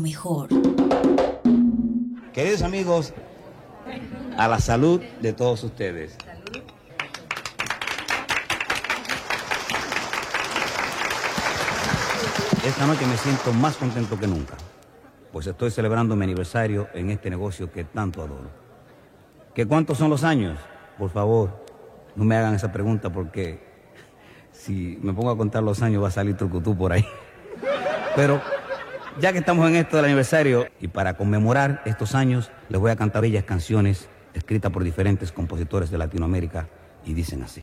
mejor. Queridos amigos, a la salud de todos ustedes. Esta noche me siento más contento que nunca, pues estoy celebrando mi aniversario en este negocio que tanto adoro. ¿Qué cuántos son los años? Por favor, no me hagan esa pregunta porque si me pongo a contar los años va a salir trucutú por ahí. Pero ya que estamos en esto del aniversario y para conmemorar estos años, les voy a cantar bellas canciones escritas por diferentes compositores de Latinoamérica y dicen así.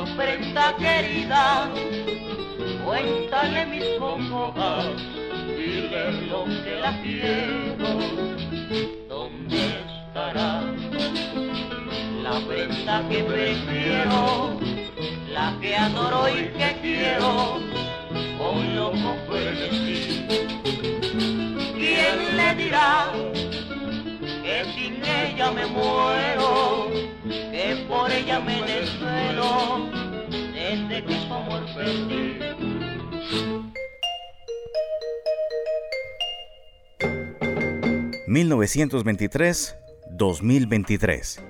ofrenda querida, cuéntale mis congojas, dile lo que la quiero. ¿Dónde estará la prenda que prefiero, la que adoro y que quiero, con loco frenesí? ¿Quién le dirá? ...1923-2023...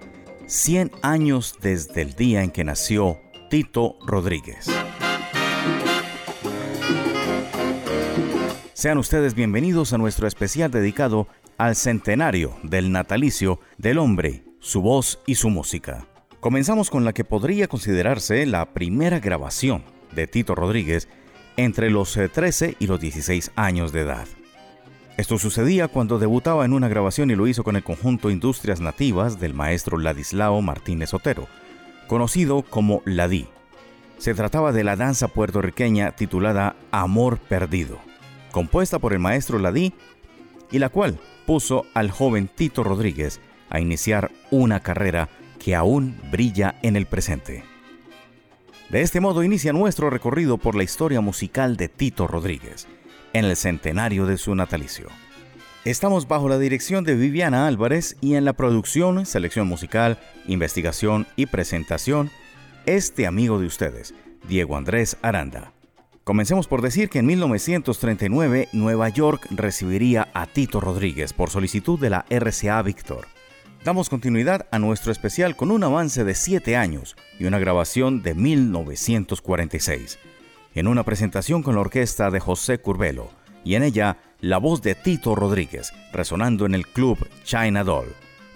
100 años desde el día en que nació Tito Rodríguez. Sean ustedes bienvenidos a nuestro especial dedicado al centenario del natalicio del hombre, su voz y su música. Comenzamos con la que podría considerarse la primera grabación de Tito Rodríguez entre los 13 eh, y los 16 años de edad. Esto sucedía cuando debutaba en una grabación y lo hizo con el conjunto Industrias Nativas del maestro Ladislao Martínez Otero, conocido como Ladí. Se trataba de la danza puertorriqueña titulada Amor Perdido, compuesta por el maestro Ladí y la cual puso al joven Tito Rodríguez a iniciar una carrera que aún brilla en el presente. De este modo inicia nuestro recorrido por la historia musical de Tito Rodríguez, en el centenario de su natalicio. Estamos bajo la dirección de Viviana Álvarez y en la producción, selección musical, investigación y presentación, este amigo de ustedes, Diego Andrés Aranda. Comencemos por decir que en 1939 Nueva York recibiría a Tito Rodríguez por solicitud de la RCA Victor. Damos continuidad a nuestro especial con un avance de 7 años y una grabación de 1946, en una presentación con la orquesta de José Curbelo y en ella la voz de Tito Rodríguez resonando en el club China Doll,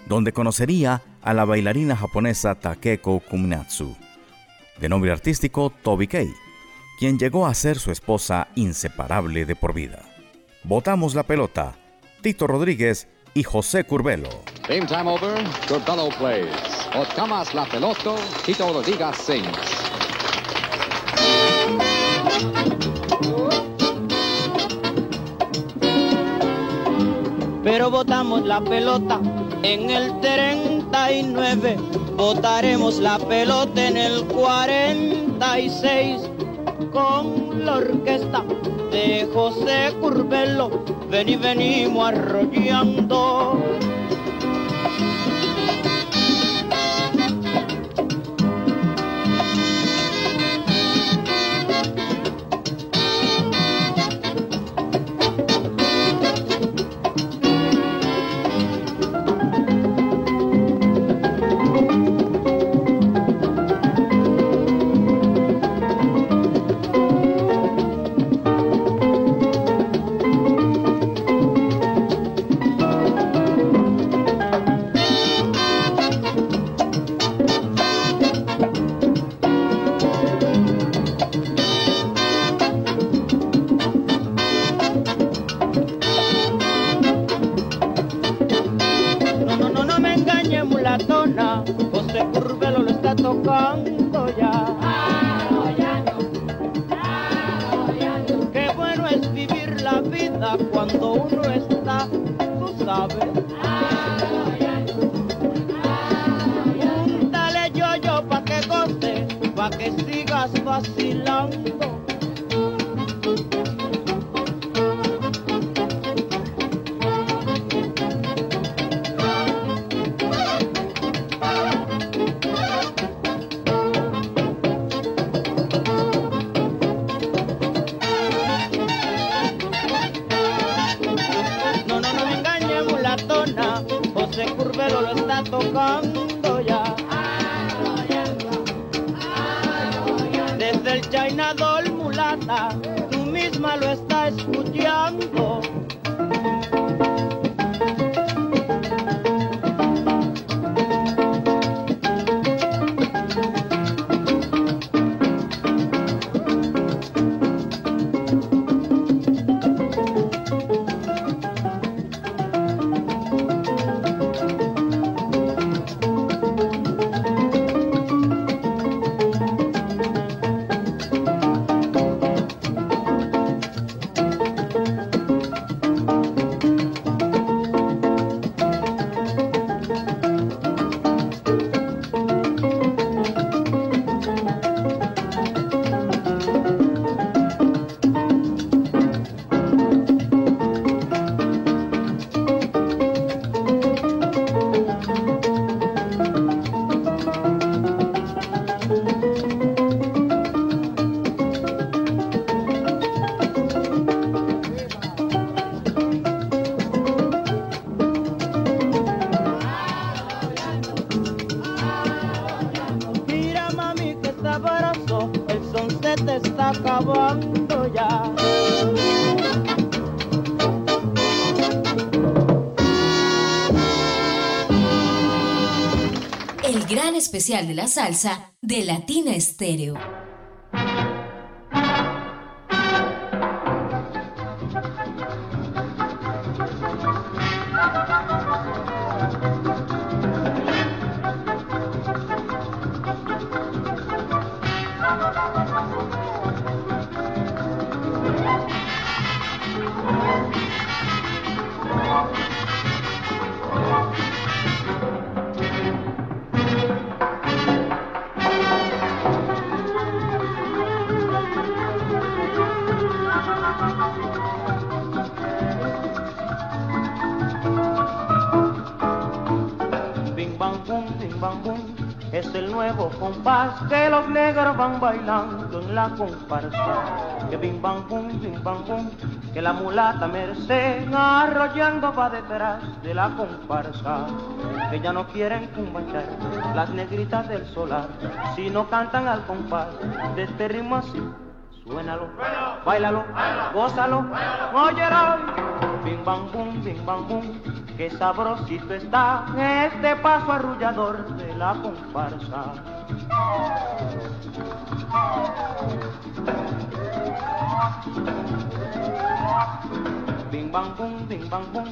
donde conocería a la bailarina japonesa Takeko Kuminatsu, de nombre artístico Toby Kei, quien llegó a ser su esposa inseparable de por vida. Votamos la pelota. Tito Rodríguez y José Curbelo. Game time over, Curbelo plays. Otcamas la pelota, Tito Rodríguez sings. Pero botamos la pelota en el 39, votaremos la pelota en el 46 con la orquesta de José Curbelo, ven y venimos arrollando. vacilando. No, no nos engañe, mulatona, José Curvelo lo está tocando. Especial de la salsa de Latina Estéreo. La comparsa. Que bim bam bum, bim bam bum, que la mulata merced arrollando va detrás de la comparsa. Que ya no quieren cumbachar las negritas del solar, si no cantan al compás de este ritmo así. Suénalo, bailalo, gózalo, óyelo. Bim bam bum, bim bam bum, que sabrosito está este paso arrullador de la comparsa. Bing bang boom, bing bang boom,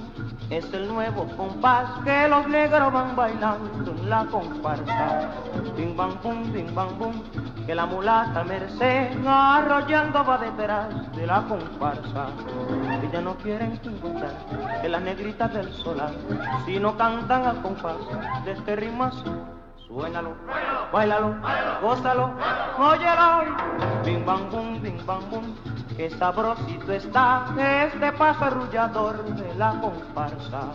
es el nuevo compás que los negros van bailando en la comparsa. Bing bang boom, bing bang boom, que la mulata merced arrollando va detrás de la comparsa. Ya no quieren encontrar que las negritas del solar, si no cantan al compás de este ritmo así Suénalo, bailalo, gózalo, óyelo. Bing bang boom, bing bang boom, que sabrosito está este paso arrullador de la comparsa.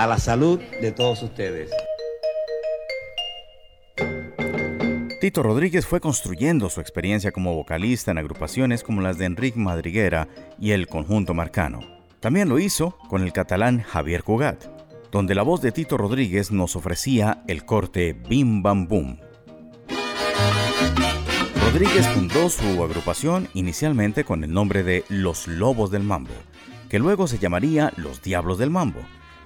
A la salud de todos ustedes. Tito Rodríguez fue construyendo su experiencia como vocalista en agrupaciones como las de Enrique Madriguera y el Conjunto Marcano. También lo hizo con el catalán Javier Cugat, donde la voz de Tito Rodríguez nos ofrecía el corte Bim Bam Boom. Rodríguez fundó su agrupación inicialmente con el nombre de Los Lobos del Mambo, que luego se llamaría Los Diablos del Mambo,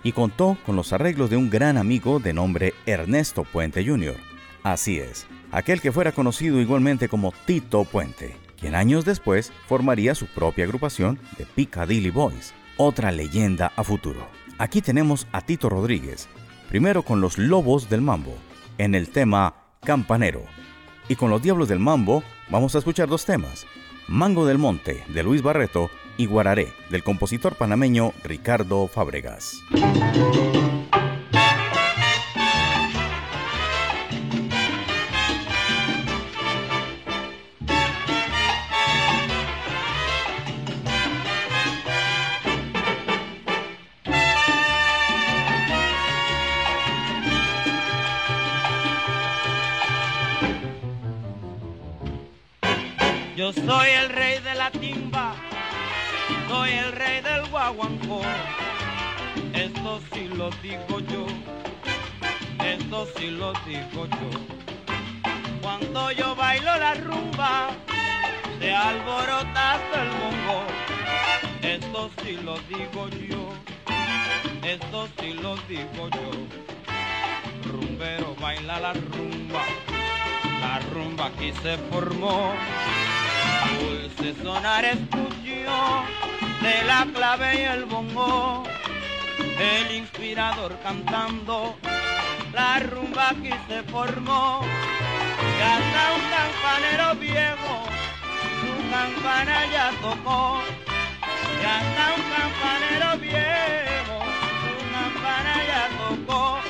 y contó con los arreglos de un gran amigo de nombre Ernesto Puente Jr. Así es, aquel que fuera conocido igualmente como Tito Puente, quien años después formaría su propia agrupación de Piccadilly Boys, otra leyenda a futuro. Aquí tenemos a Tito Rodríguez, primero con los Lobos del Mambo, en el tema Campanero, y con los Diablos del Mambo vamos a escuchar dos temas, Mango del Monte de Luis Barreto y Guararé del compositor panameño Ricardo Fábregas. Yo soy el rey de la timba soy el rey del guaguancó. esto sí lo digo yo, esto sí lo digo yo. Cuando yo bailo la rumba, se alborota el bongo. Esto sí lo digo yo, esto sí lo digo yo. Rumbero baila la rumba, la rumba aquí se formó dulce sonar escuchó de la clave y el bongo, el inspirador cantando la rumba aquí se formó. Y hasta un campanero viejo, su campana ya tocó. Y hasta un campanero viejo, su campana ya tocó.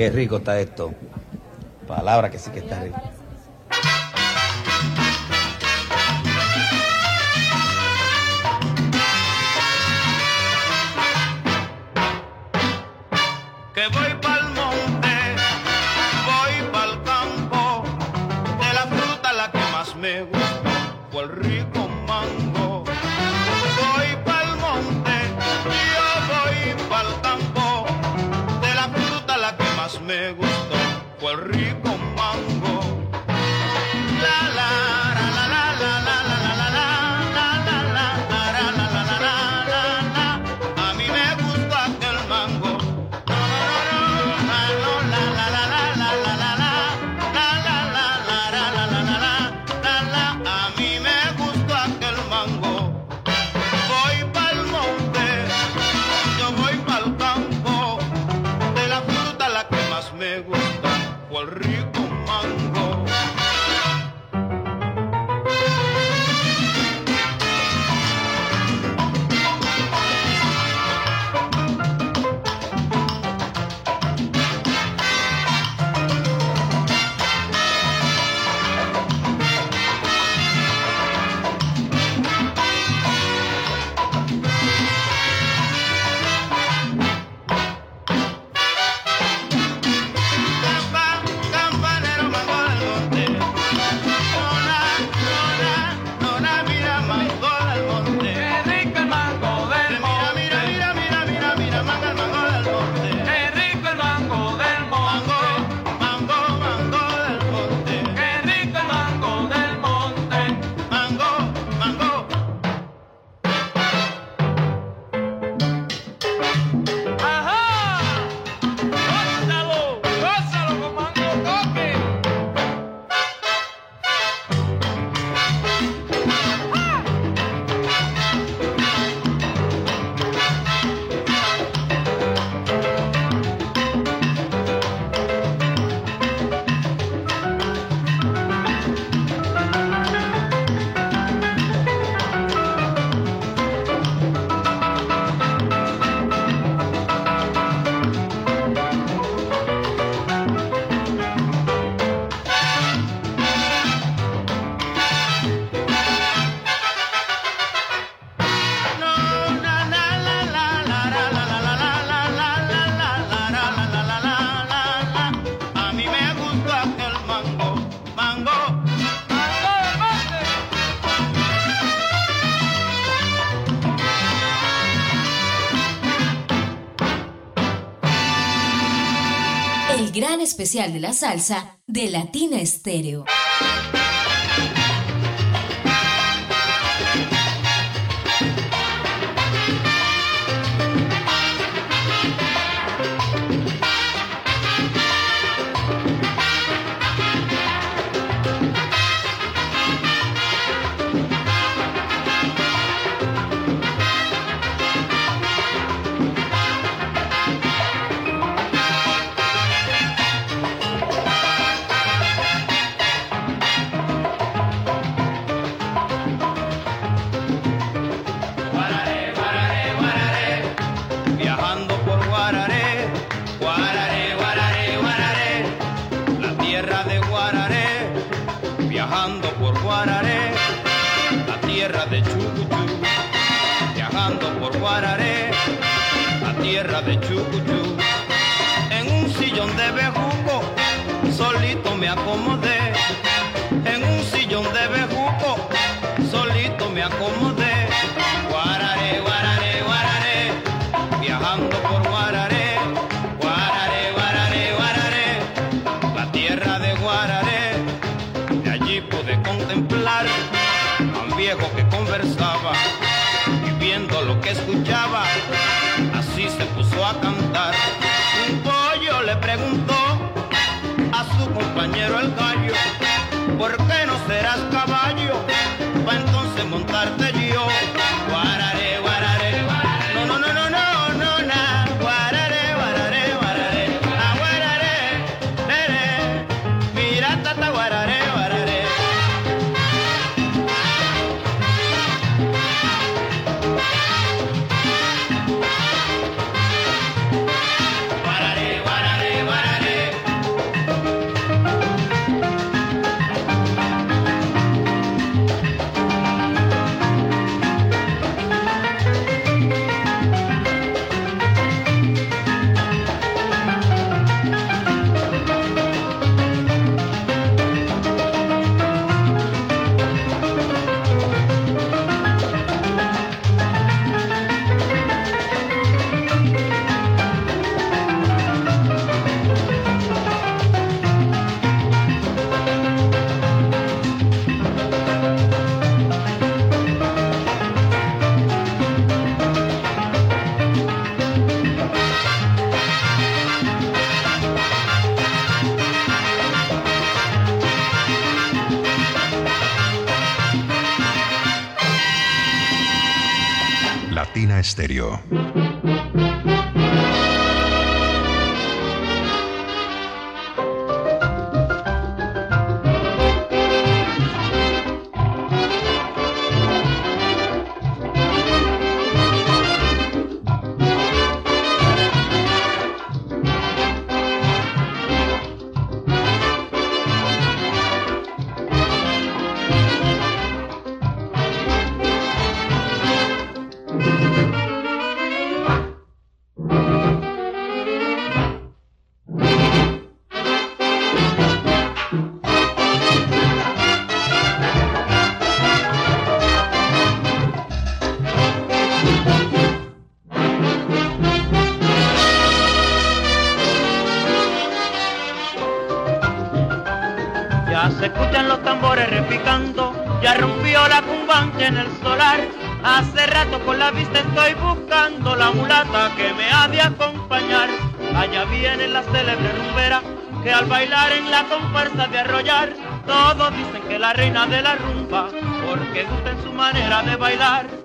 Qué rico está esto. Palabra que sí que está rico. especial de la salsa de Latina Estéreo. que me ha de acompañar. Allá viene la célebre rumbera que al bailar en la comparsa de arrollar, todos dicen que la reina de la rumba, porque gusta en su manera de bailar.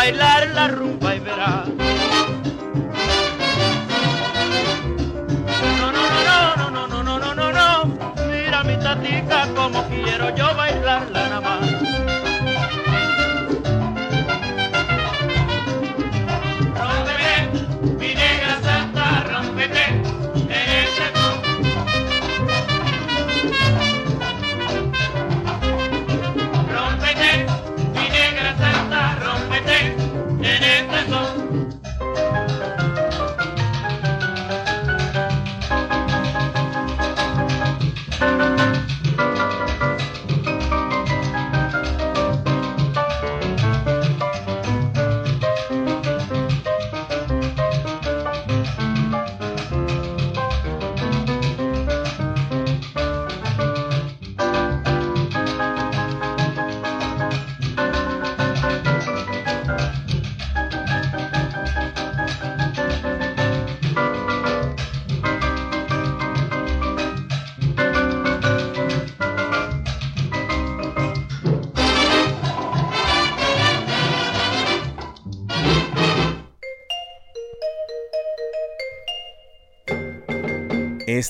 bailar la rumba y verá. No, no, no, no, no, no, no, no, no, no, mira mi tatica como quiero yo bailarla.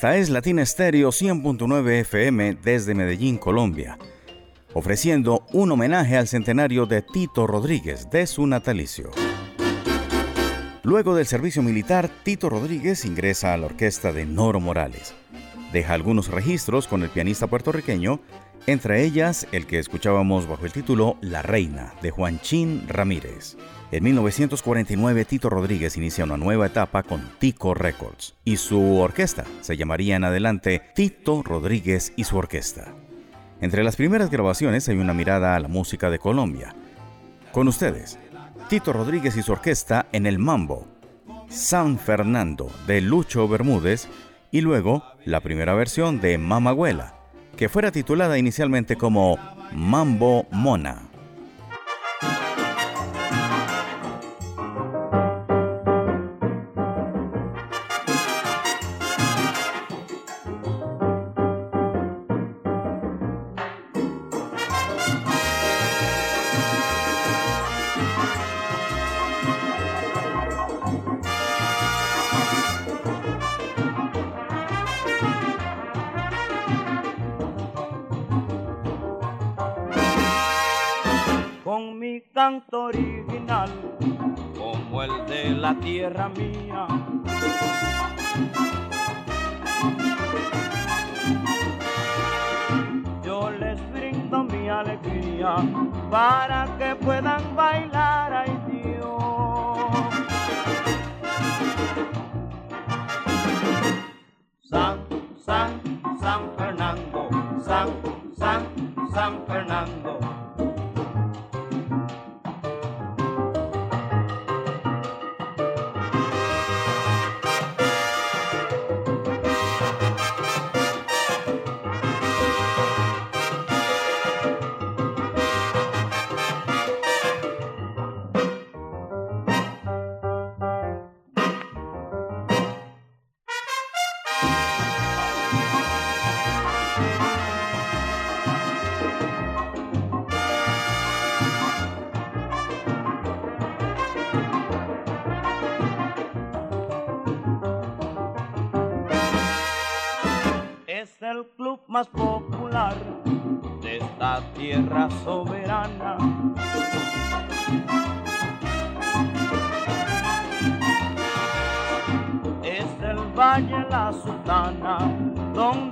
Esta es Latina Stereo 100.9 FM desde Medellín, Colombia, ofreciendo un homenaje al centenario de Tito Rodríguez de su natalicio. Luego del servicio militar, Tito Rodríguez ingresa a la orquesta de Noro Morales. Deja algunos registros con el pianista puertorriqueño, entre ellas el que escuchábamos bajo el título La Reina, de Juanchín Ramírez. En 1949 Tito Rodríguez inicia una nueva etapa con Tico Records y su orquesta se llamaría en adelante Tito Rodríguez y su orquesta. Entre las primeras grabaciones hay una mirada a la música de Colombia. Con ustedes, Tito Rodríguez y su orquesta en el Mambo, San Fernando de Lucho Bermúdez y luego la primera versión de Mamagüela, que fuera titulada inicialmente como Mambo Mona. Tierra mía. Yo les brindo mi alegría para más popular de esta tierra soberana. Es el Valle La Sultana, donde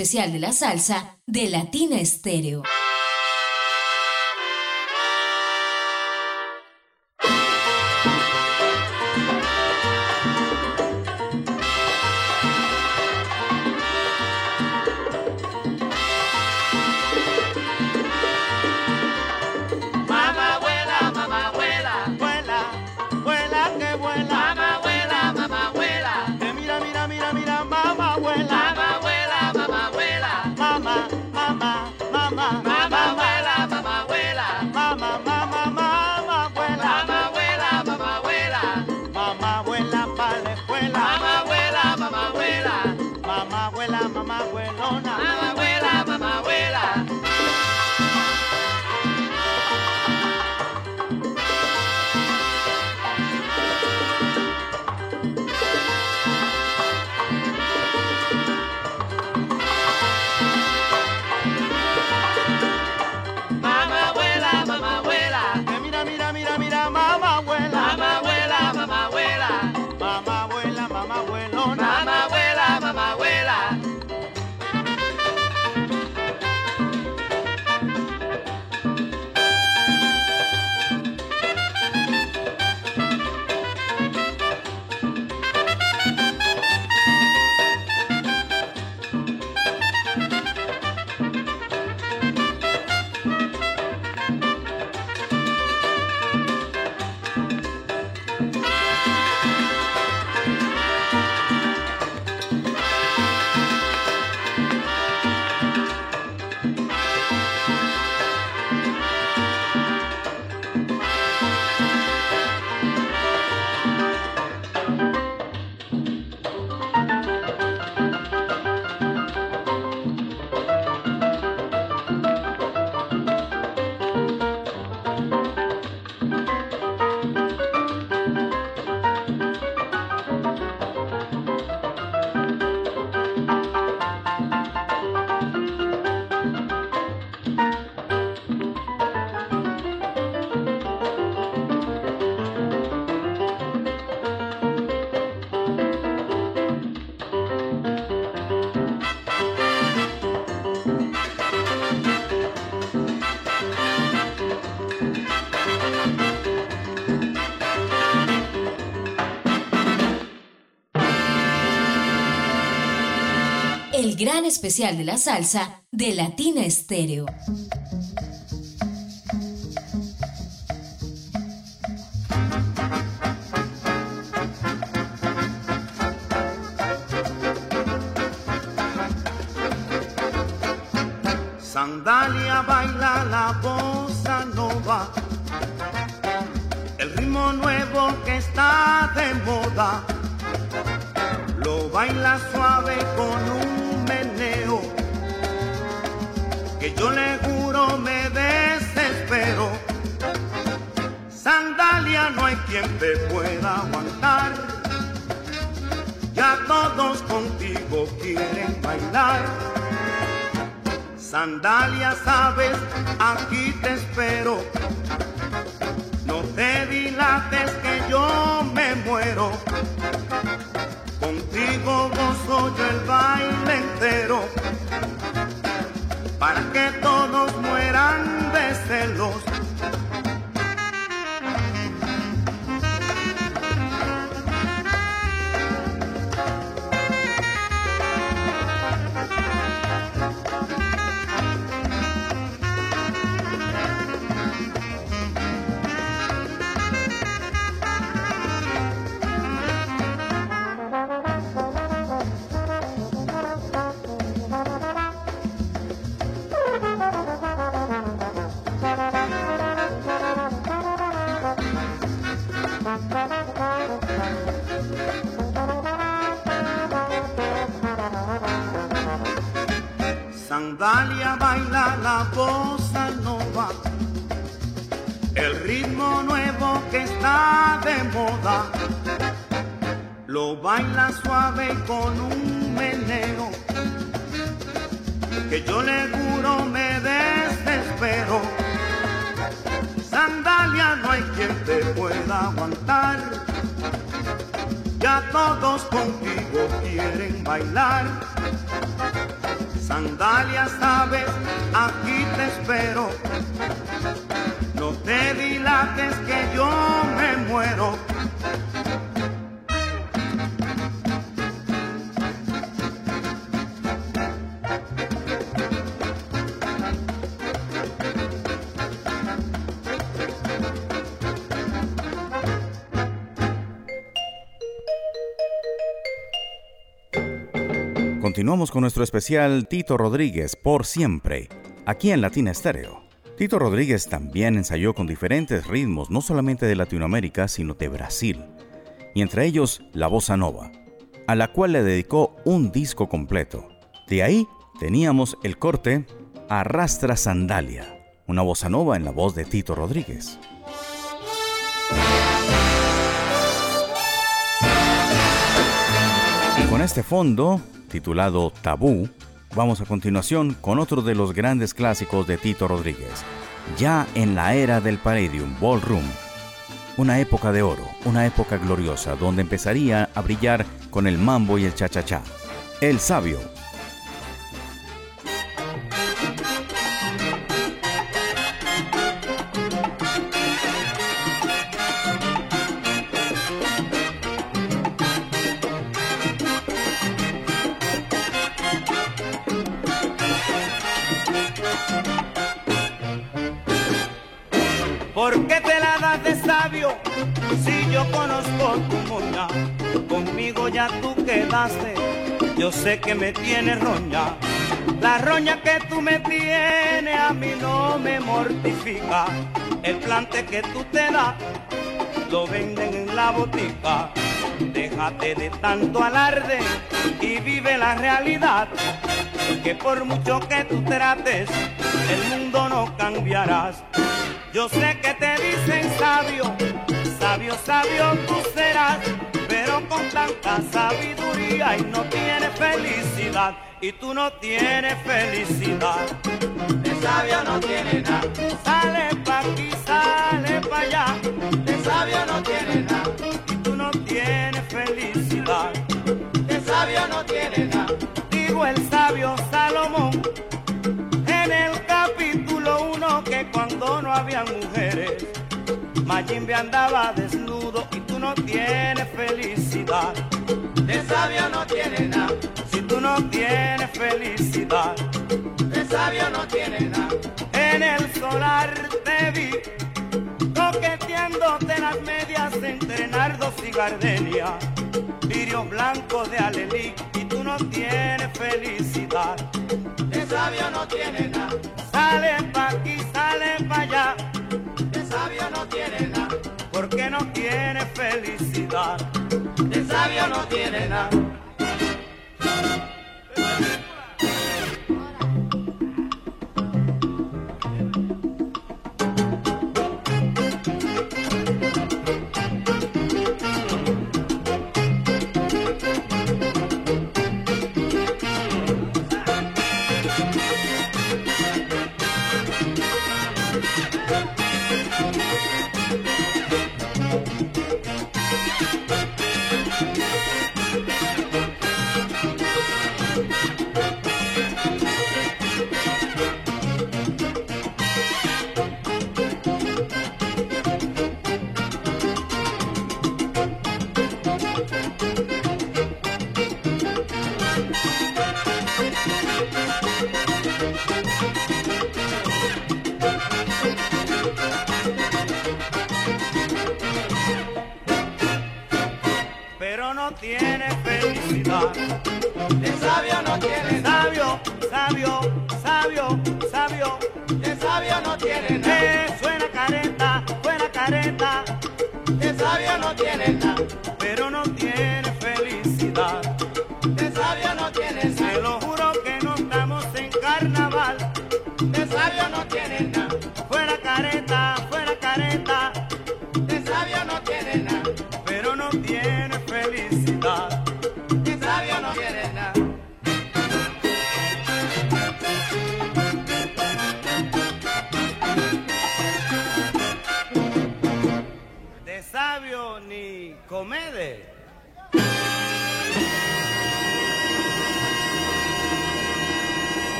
especial de la salsa de Latina Estéreo. Especial de la salsa de Latina Estéreo. Sandalia baila la bossa nova, el ritmo nuevo que está de moda lo baila suave con un que yo le juro me desespero. Sandalia no hay quien te pueda aguantar, ya todos contigo quieren bailar. Sandalia, sabes, aquí te espero. No te dilates que yo me muero contigo gozo yo el baile entero, para que todos mueran de celos. Aguantar, ya todos contigo quieren bailar. Sandalia, sabes, aquí te espero. Con nuestro especial Tito Rodríguez por siempre, aquí en Latina Estéreo. Tito Rodríguez también ensayó con diferentes ritmos, no solamente de Latinoamérica, sino de Brasil, y entre ellos la bossa nova, a la cual le dedicó un disco completo. De ahí teníamos el corte Arrastra Sandalia, una bossa nova en la voz de Tito Rodríguez. Y con este fondo titulado Tabú, vamos a continuación con otro de los grandes clásicos de Tito Rodríguez, ya en la era del Palladium Ballroom. Una época de oro, una época gloriosa donde empezaría a brillar con el mambo y el cha-cha-cha. El sabio, yo sé que me tienes roña. La roña que tú me tienes a mí no me mortifica. El plante que tú te das lo venden en la botica. Déjate de tanto alarde y vive la realidad. Que por mucho que tú trates, el mundo no cambiarás. Yo sé que te dicen sabio, sabio, sabio tú serás, con tanta sabiduría y no tienes felicidad, y tú no tienes felicidad. De sabio no tiene nada, sale pa' aquí, sale pa' allá, de sabio no tiene nada, y tú no tienes felicidad. De sabio no tiene nada, digo el sabio Salomón en el capítulo 1 que cuando no había mujeres, Mayimbe andaba desnudo y tú no tienes felicidad. De sabio no tienes nada, si tú tú no tienes felicidad. De sabio no tiene nada. En el solar te vi coqueteándote las medias entre nardos y gardenia, virios blancos de alelí y tú no tienes felicidad. De sabio no tiene nada. Sale pa' aquí, no tienes felicidad. De sabio no tiene nada. De sabio no tiene nada. Sabio, sabio, sabio, sabio. De sabio no tiene nada. Eh, suena careta, suena careta, De sabio no tiene nada.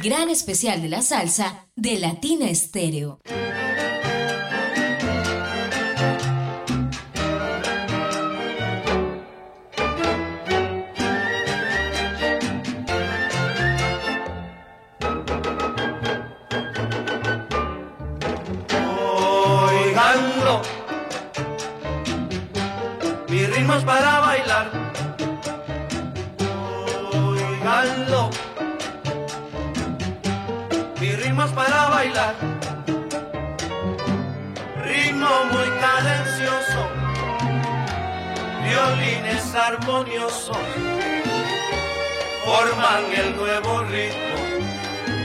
Gran especial de la salsa de Latina Estéreo. Armoniosos, forman el nuevo ritmo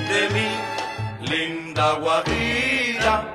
de mi linda guajira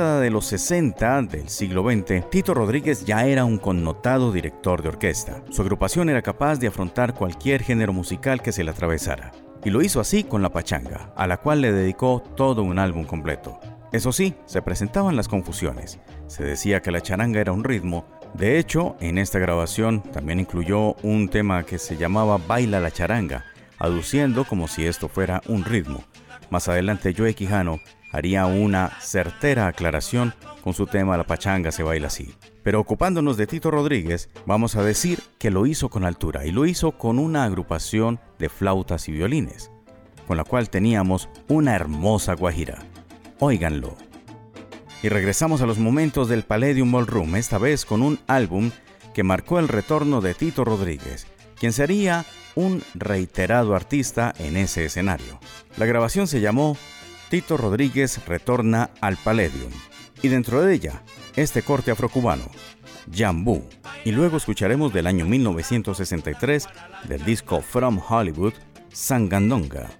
de los 60 del siglo XX, Tito Rodríguez ya era un connotado director de orquesta. Su agrupación era capaz de afrontar cualquier género musical que se le atravesara. Y lo hizo así con la pachanga, a la cual le dedicó todo un álbum completo. Eso sí, se presentaban las confusiones. Se decía que la charanga era un ritmo. De hecho, en esta grabación también incluyó un tema que se llamaba Baila la charanga, aduciendo como si esto fuera un ritmo. Más adelante Joe Quijano haría una certera aclaración con su tema La pachanga se baila así. Pero ocupándonos de Tito Rodríguez, vamos a decir que lo hizo con altura y lo hizo con una agrupación de flautas y violines, con la cual teníamos una hermosa guajira. Óiganlo. Y regresamos a los momentos del Palladium Ballroom, esta vez con un álbum que marcó el retorno de Tito Rodríguez, quien sería un reiterado artista en ese escenario. La grabación se llamó Tito Rodríguez retorna al Palladium y dentro de ella este corte afrocubano, Jambú, y luego escucharemos del año 1963 del disco From Hollywood, Sangandonga.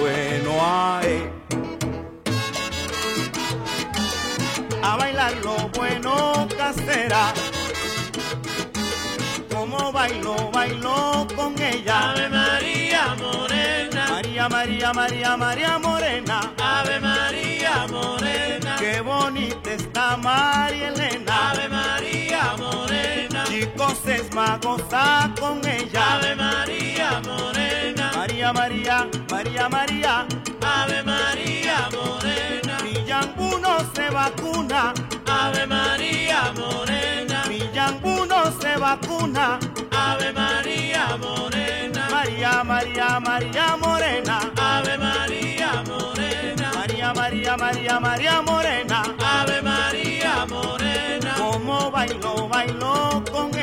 bueno hay. A bailar lo bueno casera. Como bailo, bailo con ella. Ave María Morena. María, María, María, María Morena. Ave María Morena. Qué bonita está María Elena. Ave María Morena. Chicos es magosa con ella. Ave María Morena. María, María, María, María. Ave María Morena. Mi yangú no se vacuna. Ave María Morena. Mi yangú no se vacuna. Ave María Morena. María, María, María Morena. Ave María Morena. María, María, María, María Morena. Ave María Morena. Como bailo, bailo con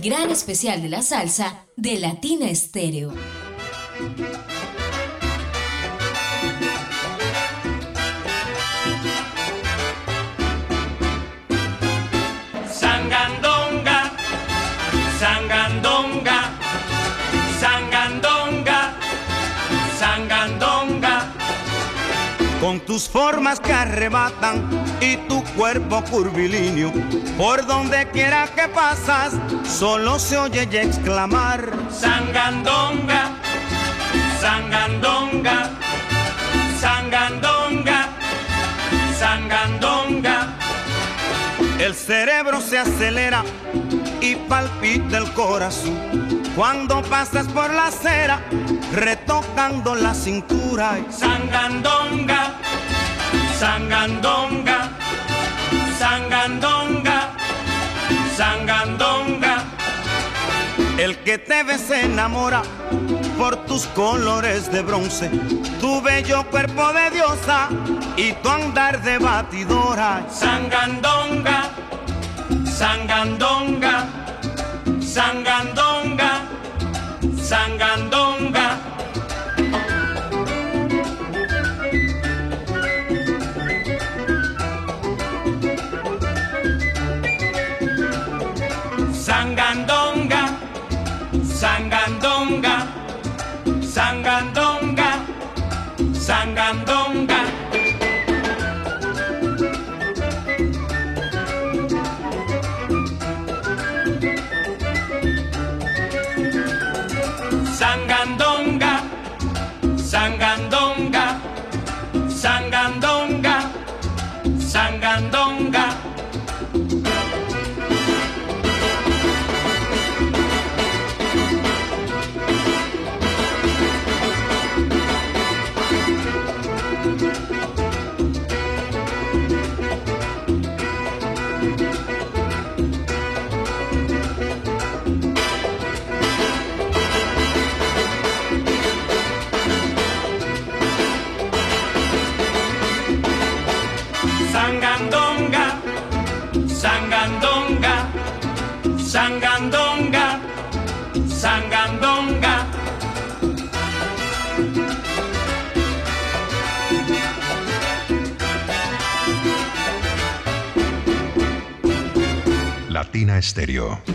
gran especial de la salsa de Latina Estéreo. Tus formas que arrebatan y tu cuerpo curvilíneo, por donde quiera que pasas, solo se oye ya exclamar. Sangandonga, sangandonga, sangandonga, sangandonga. El cerebro se acelera y palpita el corazón cuando pasas por la acera retocando la cintura. Sangandonga, sangandonga, sangandonga, sangandonga. El que te ve se enamora por tus colores de bronce, tu bello cuerpo de diosa y tu andar de batidora. Sangandonga, sangandonga, sangandonga, sangandonga. Latina.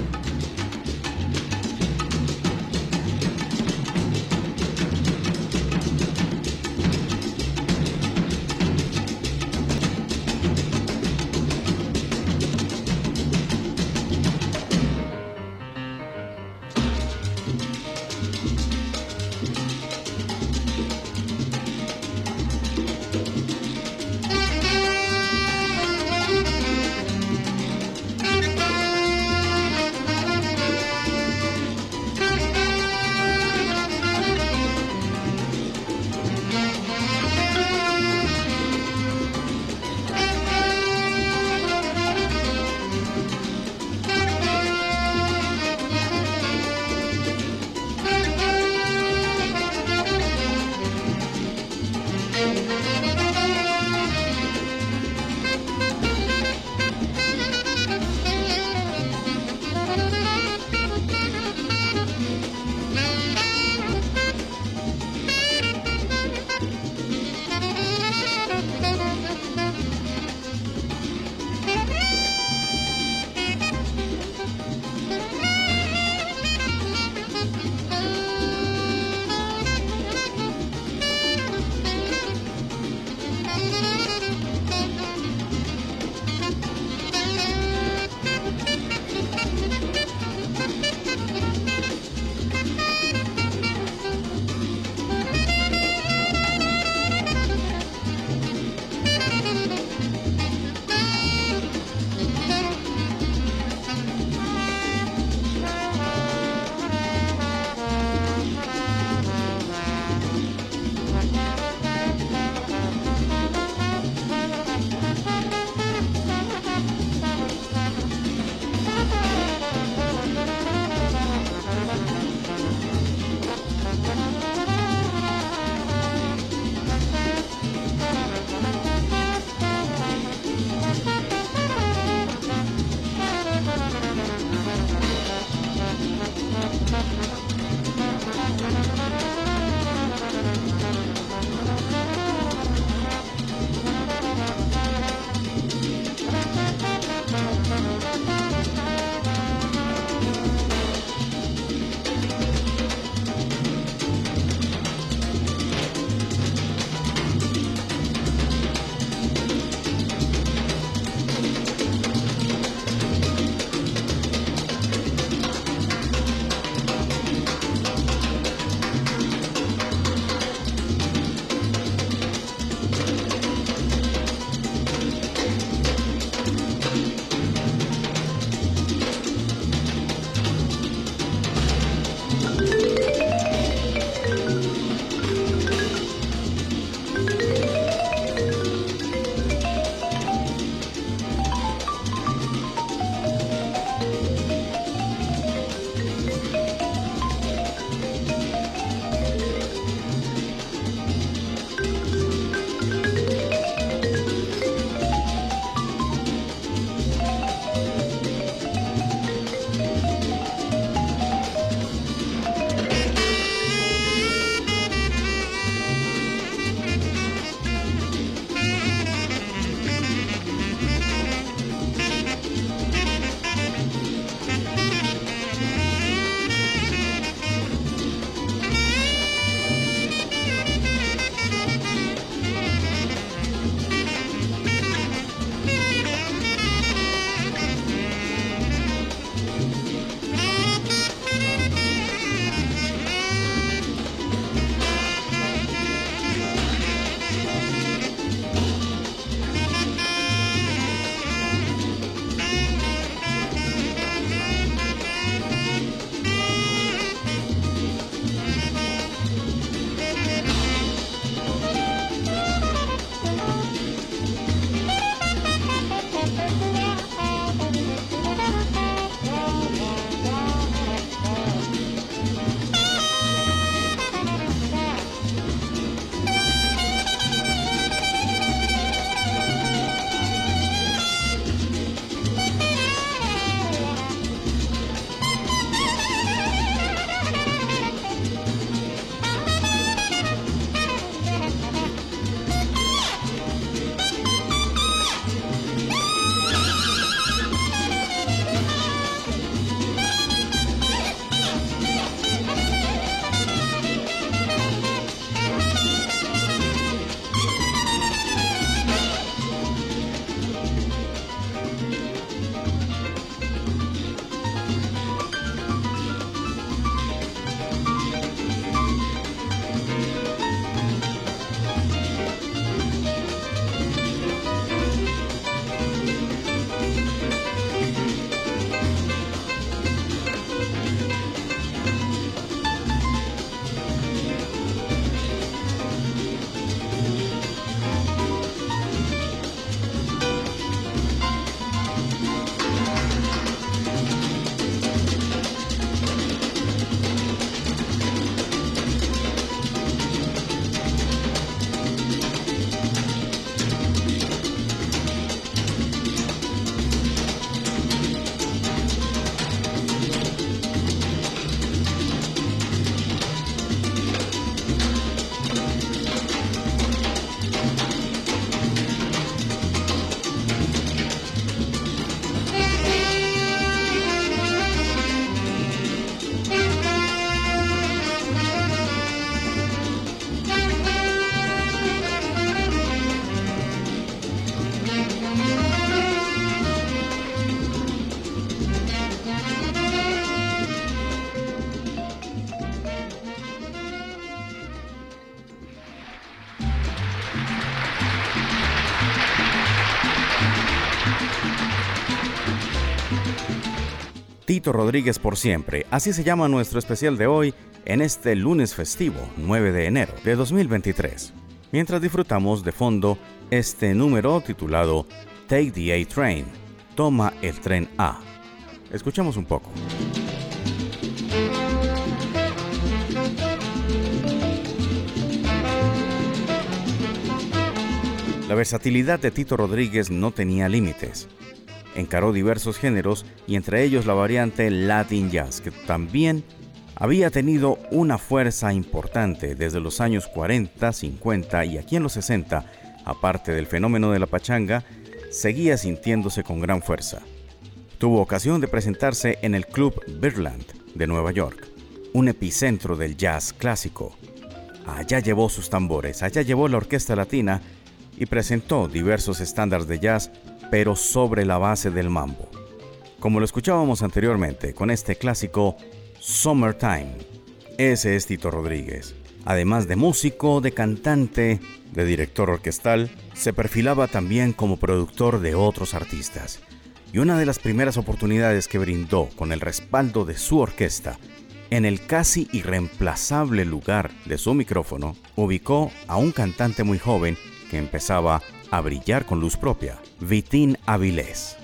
Rodríguez por siempre. Así se llama nuestro especial de hoy en este lunes festivo, 9 de enero de 2023. Mientras disfrutamos de fondo este número titulado Take the A Train, toma el tren A. Escuchemos un poco. La versatilidad de Tito Rodríguez no tenía límites. Encaró diversos géneros y entre ellos la variante Latin Jazz, que también había tenido una fuerza importante desde los años 40, 50 y aquí en los 60, aparte del fenómeno de la pachanga, seguía sintiéndose con gran fuerza. Tuvo ocasión de presentarse en el Club Birdland de Nueva York, un epicentro del jazz clásico. Allá llevó sus tambores, allá llevó la orquesta latina y presentó diversos estándares de jazz, pero sobre la base del mambo. Como lo escuchábamos anteriormente con este clásico Summertime. Ese es Tito Rodríguez. Además de músico, de cantante, de director orquestal, se perfilaba también como productor de otros artistas. Y una de las primeras oportunidades que brindó con el respaldo de su orquesta en el casi irreemplazable lugar de su micrófono, ubicó a un cantante muy joven que empezaba a brillar con luz propia, Vitín Avilés.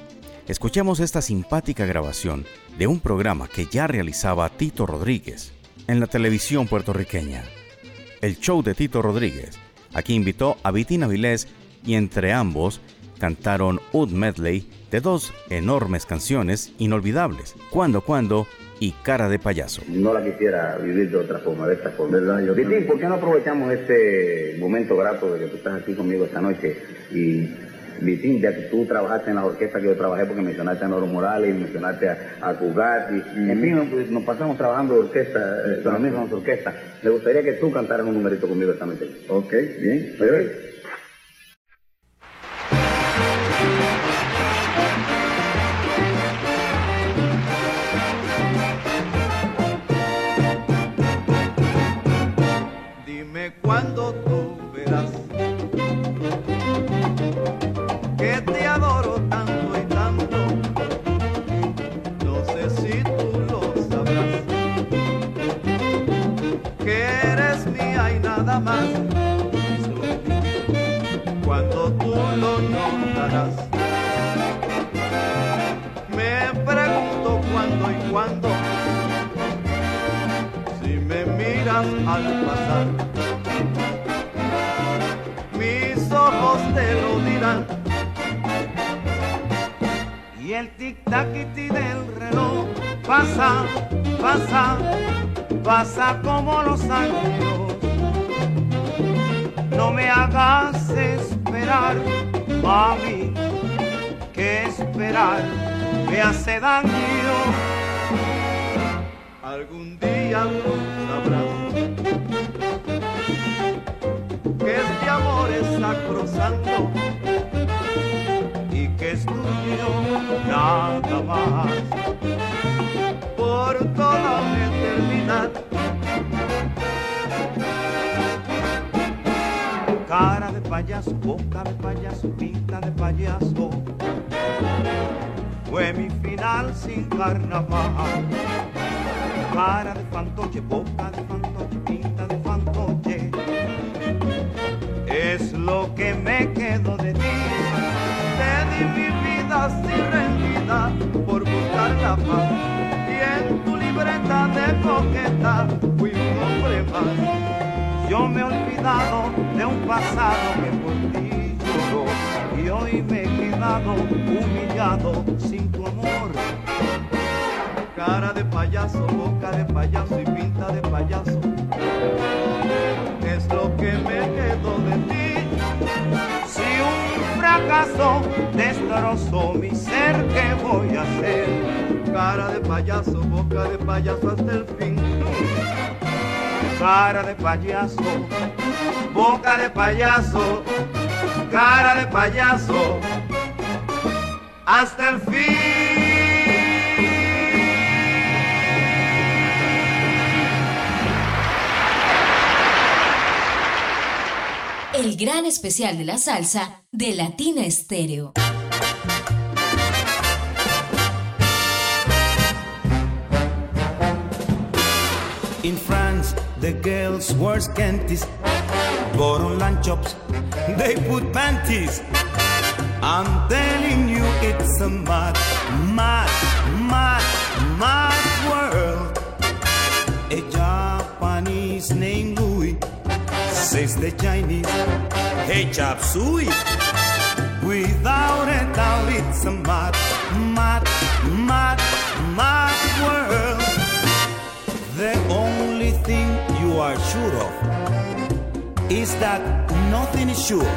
Escuchemos esta simpática grabación de un programa que ya realizaba Tito Rodríguez en la televisión puertorriqueña. El show de Tito Rodríguez. Aquí invitó a Vitín Avilés y entre ambos cantaron un medley de dos enormes canciones inolvidables, Cuando Cuando y Cara de Payaso. No la quisiera vivir de otra forma, de esta forma. ¿Verdad? Yo ¿por qué no aprovechamos este momento grato de que tú estás aquí conmigo esta noche? Y Vitín, ya que tú trabajaste en la orquesta que yo trabajé, porque mencionaste a Noro Morales mencionaste a, a Cugat, y en fin, pues, nos pasamos trabajando de orquesta, eh, con la misma orquesta. Me gustaría que tú cantaras un numerito conmigo esta noche. Ok, bien. Dime cuándo tú verás que te adoro tanto y tanto. No sé si tú lo sabrás. Que eres mía y nada más. Cuando tú lo notarás. Me pregunto cuándo y cuándo. Si me miras al pasar el tic-tac-ti del reloj pasa, pasa, pasa como los años. No me hagas esperar, mami, que esperar me hace daño. Algún día sabrás que este amor es sacrosanto es tuyo nada más por toda la eternidad. Cara de payaso, boca de payaso, pinta de payaso, fue mi final sin carnaval. Cara de fantoche, boca de fantoche, pinta de fantoche es lo que me quedo de ti. Te di mi vida sin rendida por buscar la paz. Y en tu libreta de coqueta fui un hombre más. Yo me he olvidado de un pasado que por ti lloró. Y hoy me he quedado humillado sin tu amor. Cara de payaso, boca de payaso y pinta de payaso es lo que me quedó de ti. Fracaso destrozó mi ser, ¿qué voy a hacer? Cara de payaso, boca de payaso hasta el fin. Cara de payaso, boca de payaso, cara de payaso, hasta el fin. el gran especial de la salsa de Latina Estéreo. In France, the girls wear scanties, but on they put panties. I'm telling you, it's a mad, mad, mad, mad world. A Japanese named says the Chinese, hey chop suey. Without a doubt, it's a mad, mad, mad, mad world. The only thing you are sure of is that nothing is sure.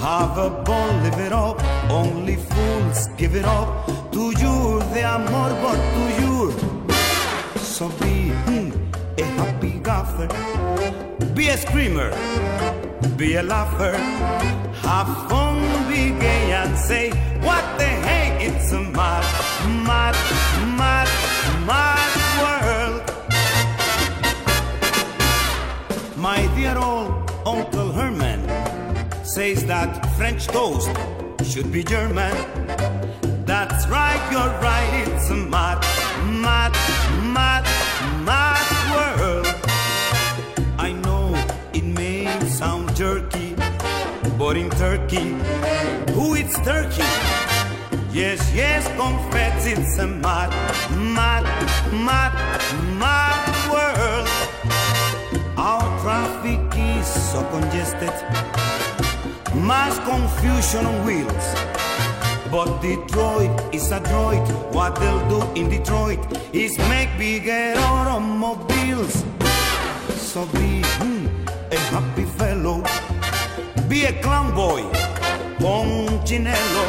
Have a ball, live it up. Only fools give it up. To you, the amor, but to you. So be hmm, a happy Be a screamer. Be a laugher. Have fun, be gay, and say, What the hey? It's a mad, mad, mad, mad world. My dear old Uncle Herman says that French toast should be German. That's right, you're right, it's a mad, mad, mad but in Turkey, who eats turkey? Yes, yes, confess it's a mad, mad, mad, mad world. Our traffic is so congested mass confusion on wheels. But Detroit is a droid. What they'll do in Detroit is make bigger automobiles. So be hmm, a happy fellow. Be a clown boy. Ponchinello.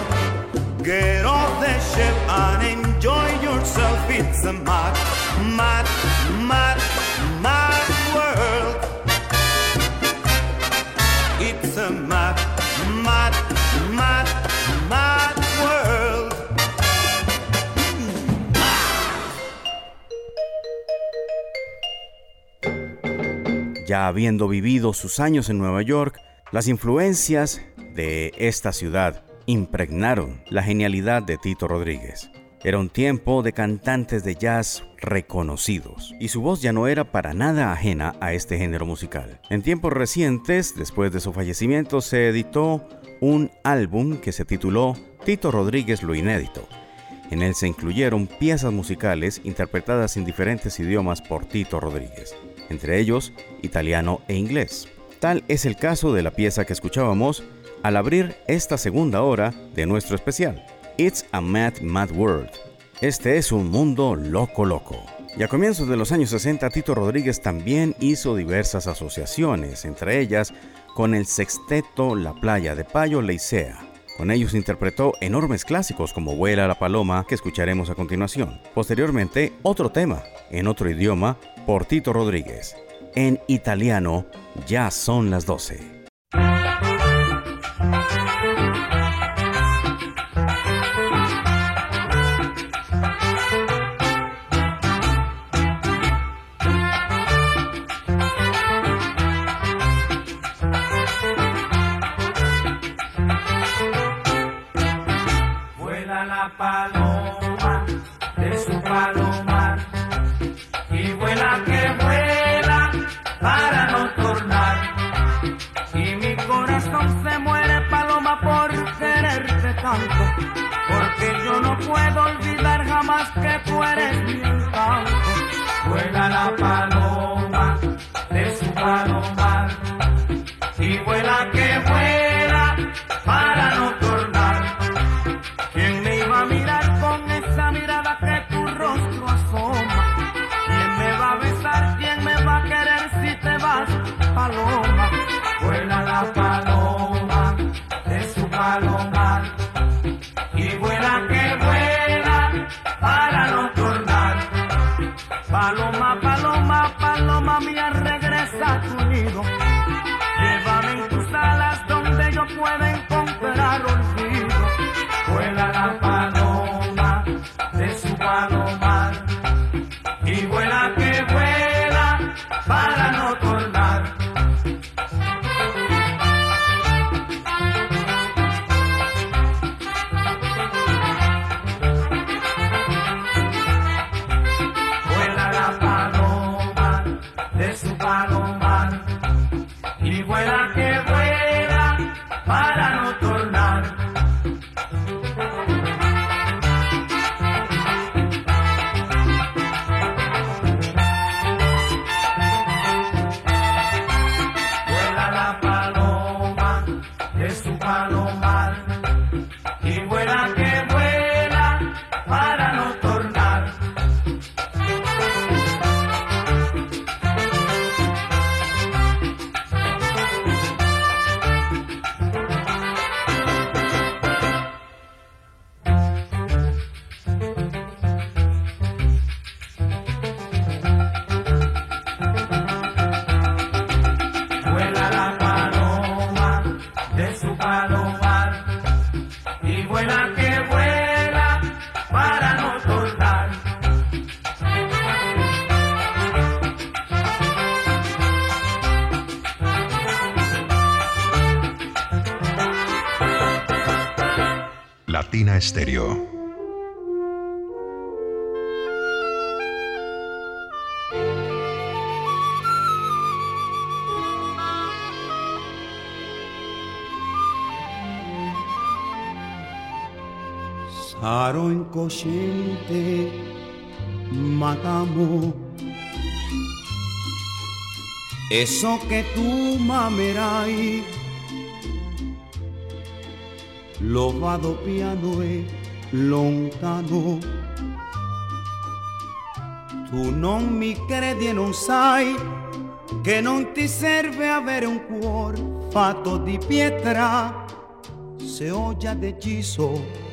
Get off the ship and enjoy yourself. It's a mad, mad, mad, mad world. It's a mad, mad, mad, mad world. Ya habiendo vivido sus años en Nueva York, las influencias de esta ciudad impregnaron la genialidad de Tito Rodríguez. Era un tiempo de cantantes de jazz reconocidos, y su voz ya no era para nada ajena a este género musical. En tiempos recientes, después de su fallecimiento, se editó un álbum que se tituló Tito Rodríguez Lo Inédito. En él se incluyeron piezas musicales interpretadas en diferentes idiomas por Tito Rodríguez, entre ellos italiano e inglés. Tal es el caso de la pieza que escuchábamos al abrir esta segunda hora de nuestro especial. It's a Mad Mad World. Este es un mundo loco loco. Y a comienzos de los años 60, Tito Rodríguez también hizo diversas asociaciones, entre ellas con el sexteto La Playa de Payo Leicea. Con ellos interpretó enormes clásicos como Vuela la Paloma, que escucharemos a continuación. Posteriormente, otro tema, en otro idioma, por Tito Rodríguez. En italiano, Ya son las 12. Inconsciente matamos. Eso que tú mamerai lo vado piano e lontano. Tu non mi credi e non sai che non ti serve avere un cuore fatto di pietra. Se ho già deciso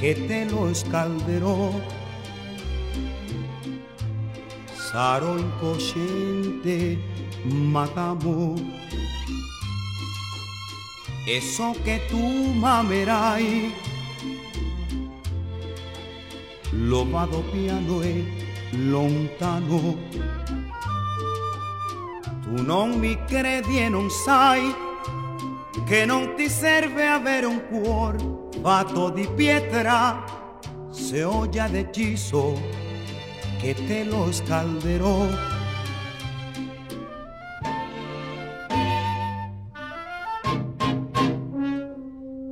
che te lo scalderò. Sarò incosciente, ma t'amo. E so che tu m'amerai. Lo vado piano e lontano. Tu non mi credi e non sai che non ti serve avere un cuore fatto di pietra, se già deciso che te lo scalderò.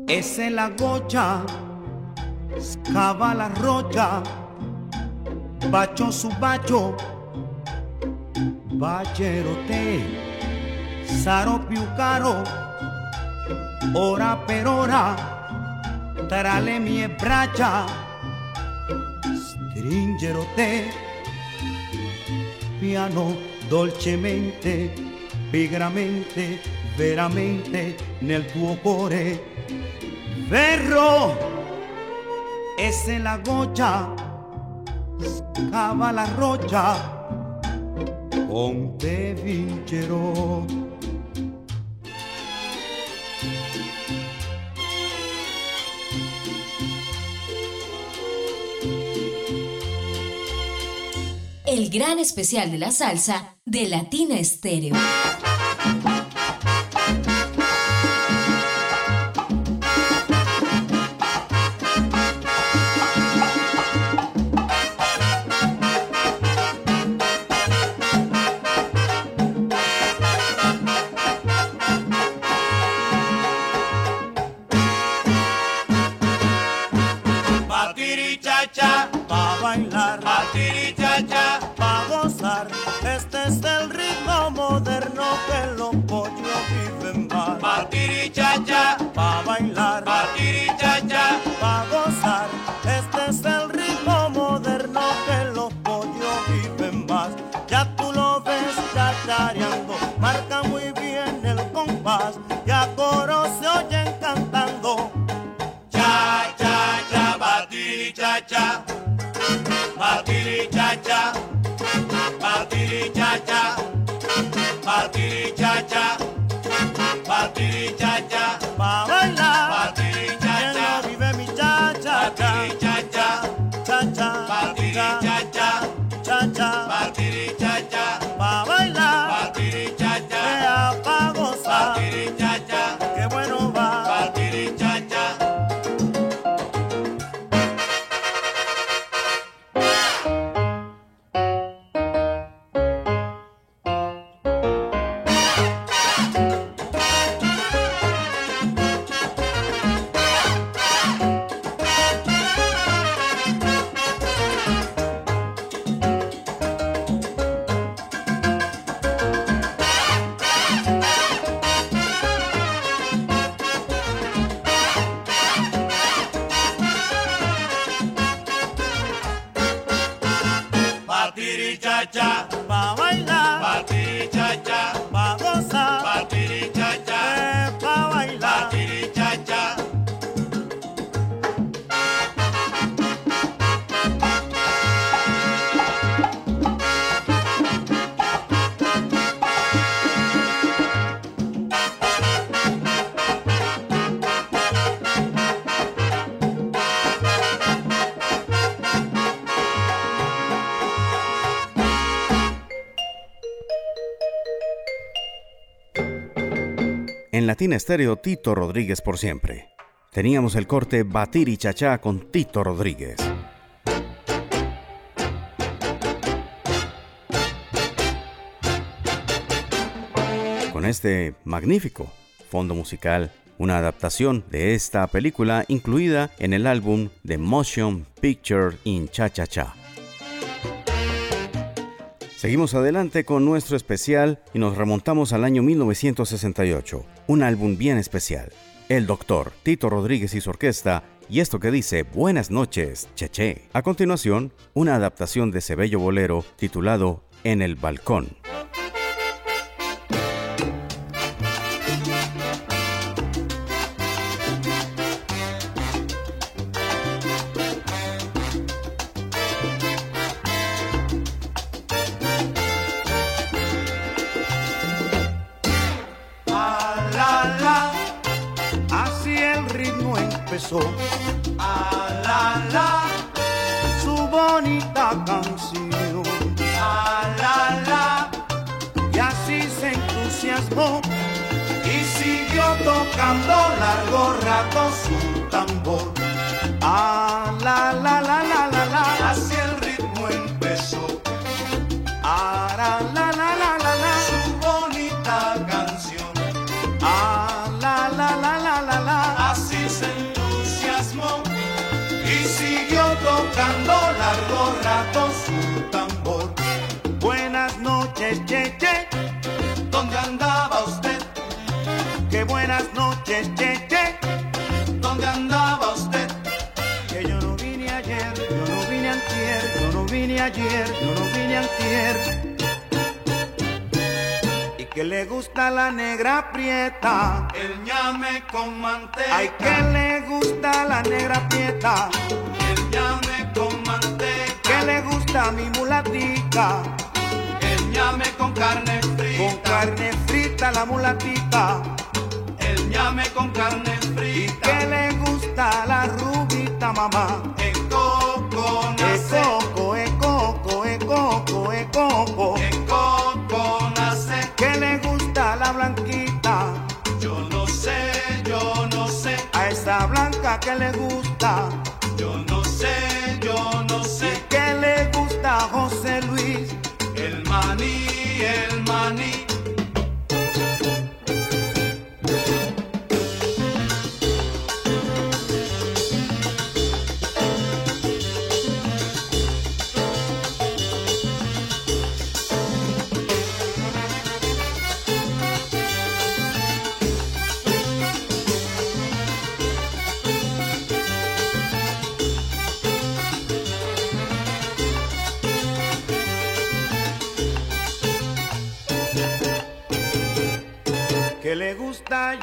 E se la goccia scava la roccia, bacio su bacio, bacerò te, sarò più caro, ora per ora tra le mie braccia piano, dolcemente, pigramente, veramente nel tuo cuore. Verrò e la goccia scava la roccia, con te vincerò. El gran especial de la salsa de Latina Estéreo. Latina Estéreo Tito Rodríguez por siempre. Teníamos el corte Batir y Chachá con Tito Rodríguez. Con este magnífico fondo musical, una adaptación de esta película incluida en el álbum The Motion Picture in Cha Cha Cha. Seguimos adelante con nuestro especial y nos remontamos al año 1968, un álbum bien especial. El doctor Tito Rodríguez y su orquesta y esto que dice Buenas noches, Cheche. A continuación, una adaptación de ese bello bolero titulado En el balcón. Empezó. Ah, la, la, su bonita canción. Ah, la, la, y así se entusiasmó y siguió tocando largo rato su tambor. Ah, la, la, la, la, la, la, así el ritmo empezó. Ah, la, la, tocando largo rato su tambor. Buenas noches, ye, ye. ¿Dónde andaba usted? Qué buenas noches, ye, ye. ¿Dónde andaba usted? Que yo no vine ayer, yo no vine antier, yo no vine ayer, yo no vine antier. Y que le gusta la negra prieta, el ñame con manteca. Ay, que le gusta la negra prieta, el ñame con manteca. Que le gusta mi mulatica, el ñame con carne frita. Con carne frita la mulatica, el ñame con carne frita. Y que le gusta la rubita mamá, el coco nace. El coco, el coco, el coco, el coco. El coco nace. Que le gusta la blanquita. Yo no sé, yo no sé. A esa blanca que le gusta. José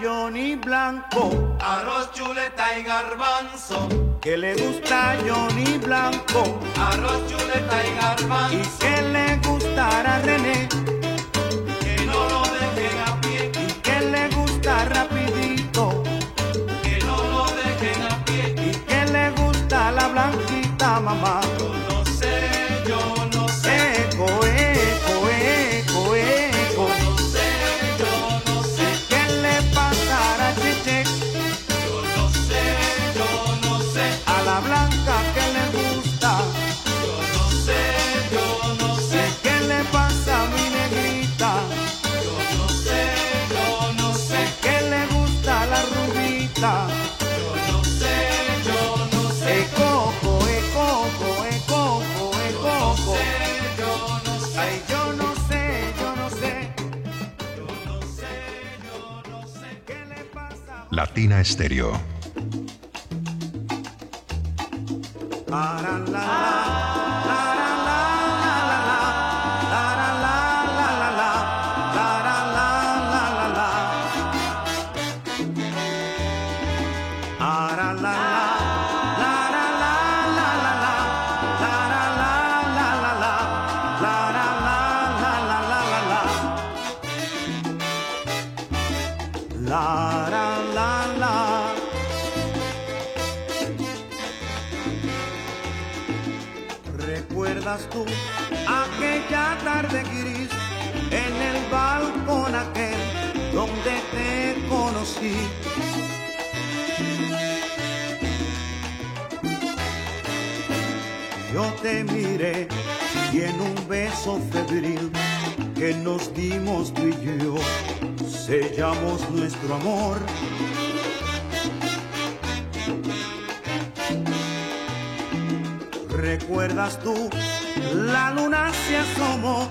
Johnny Blanco, arroz, chuleta y garbanzo. Que le gusta Johnny Blanco, arroz, chuleta y garbanzo. Y que le gustará René, Latina. Beso febril que nos dimos tú y yo, sellamos nuestro amor. ¿Recuerdas tú? La luna se asomó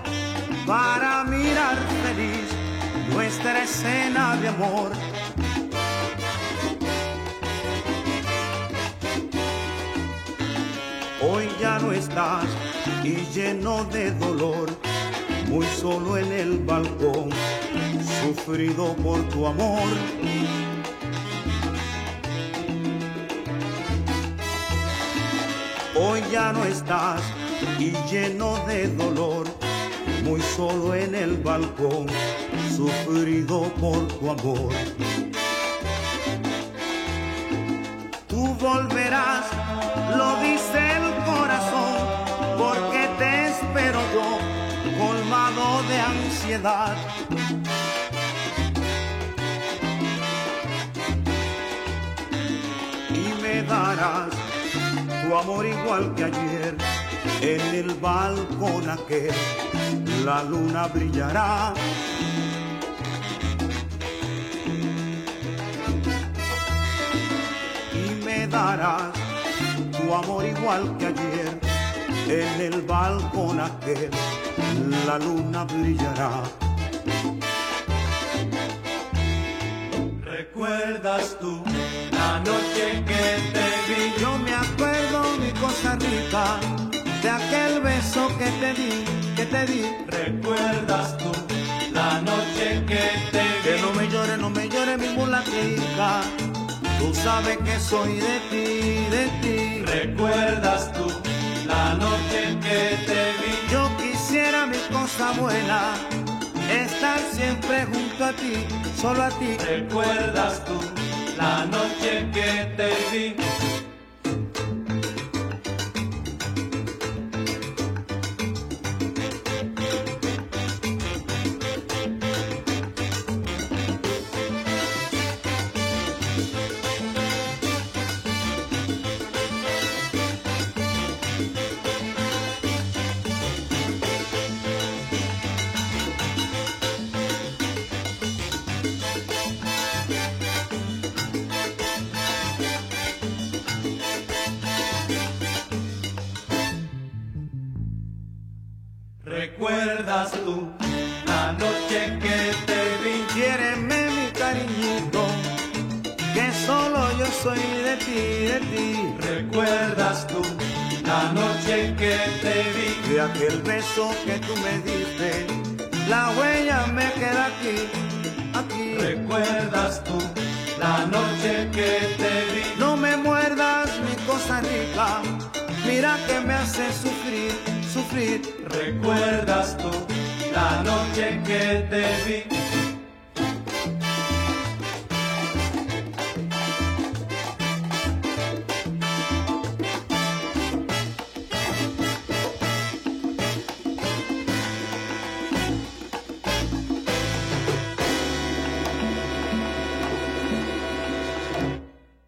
para mirar feliz nuestra escena de amor. Y lleno de dolor, muy solo en el balcón, sufrido por tu amor. Hoy ya no estás y lleno de dolor, muy solo en el balcón, sufrido por tu amor. Y me darás tu amor igual que ayer, en el balcón aquel, la luna brillará. Y me darás tu amor igual que ayer, en el balcón aquel, la luna brillará. ¿Recuerdas tú la noche que te vi? Yo me acuerdo, mi cosa rica, de aquel beso que te di, que te di. ¿Recuerdas tú la noche que te vi? Que no me llores, no me llores, mi mulatica. Tú sabes que soy de ti, de ti. ¿Recuerdas tú la noche que te vi? Cosa estar siempre junto a ti, solo a ti. ¿Recuerdas tú la noche que te vi? ¿Recuerdas tú la noche que te vi? Quiéreme mi cariñito, que solo yo soy de ti, de ti. ¿Recuerdas tú la noche que te vi? De aquel beso que tú me diste, la huella me queda aquí, aquí. ¿Recuerdas tú la noche que te vi? No me muerdas mi cosa rica, mira que me hace sufrir, sufrir. ¿Recuerdas tú la noche que te vi?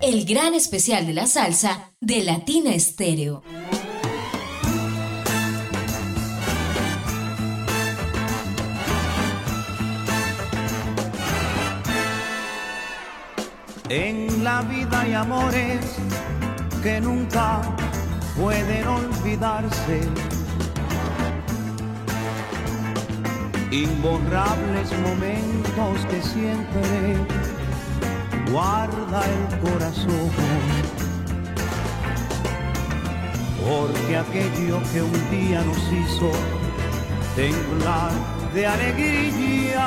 El gran especial de la salsa de Latina Estéreo. Vida hay amores que nunca pueden olvidarse. Imborrables momentos que siempre guarda el corazón. Porque aquello que un día nos hizo temblar de alegría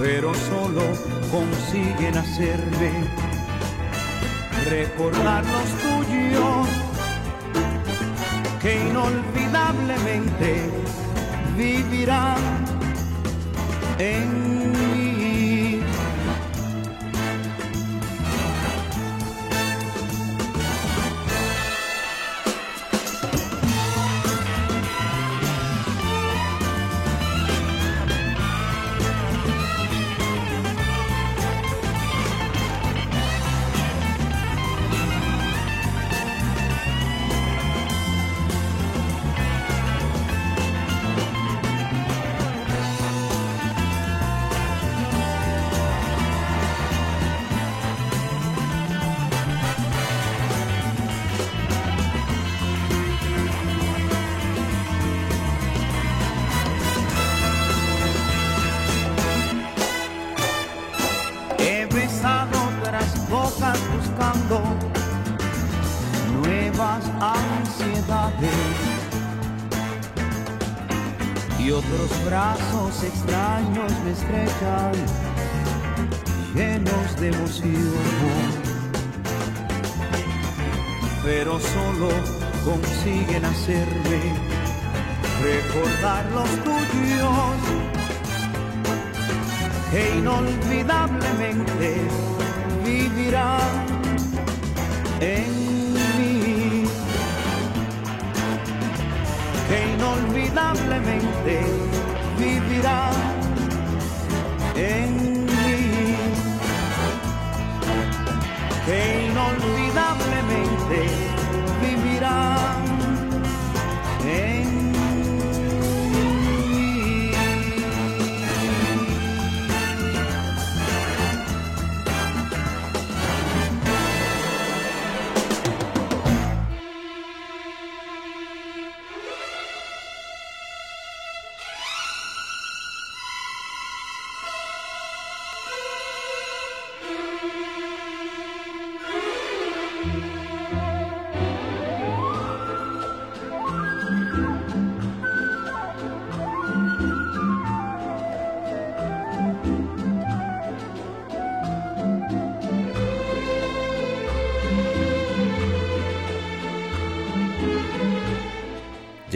Pero solo consiguen hacerme recordar los tuyos que inolvidablemente vivirán en mí. Recordar los tuyos. Que inolvidablemente vivirán en mí, que inolvidablemente vivirán en mí,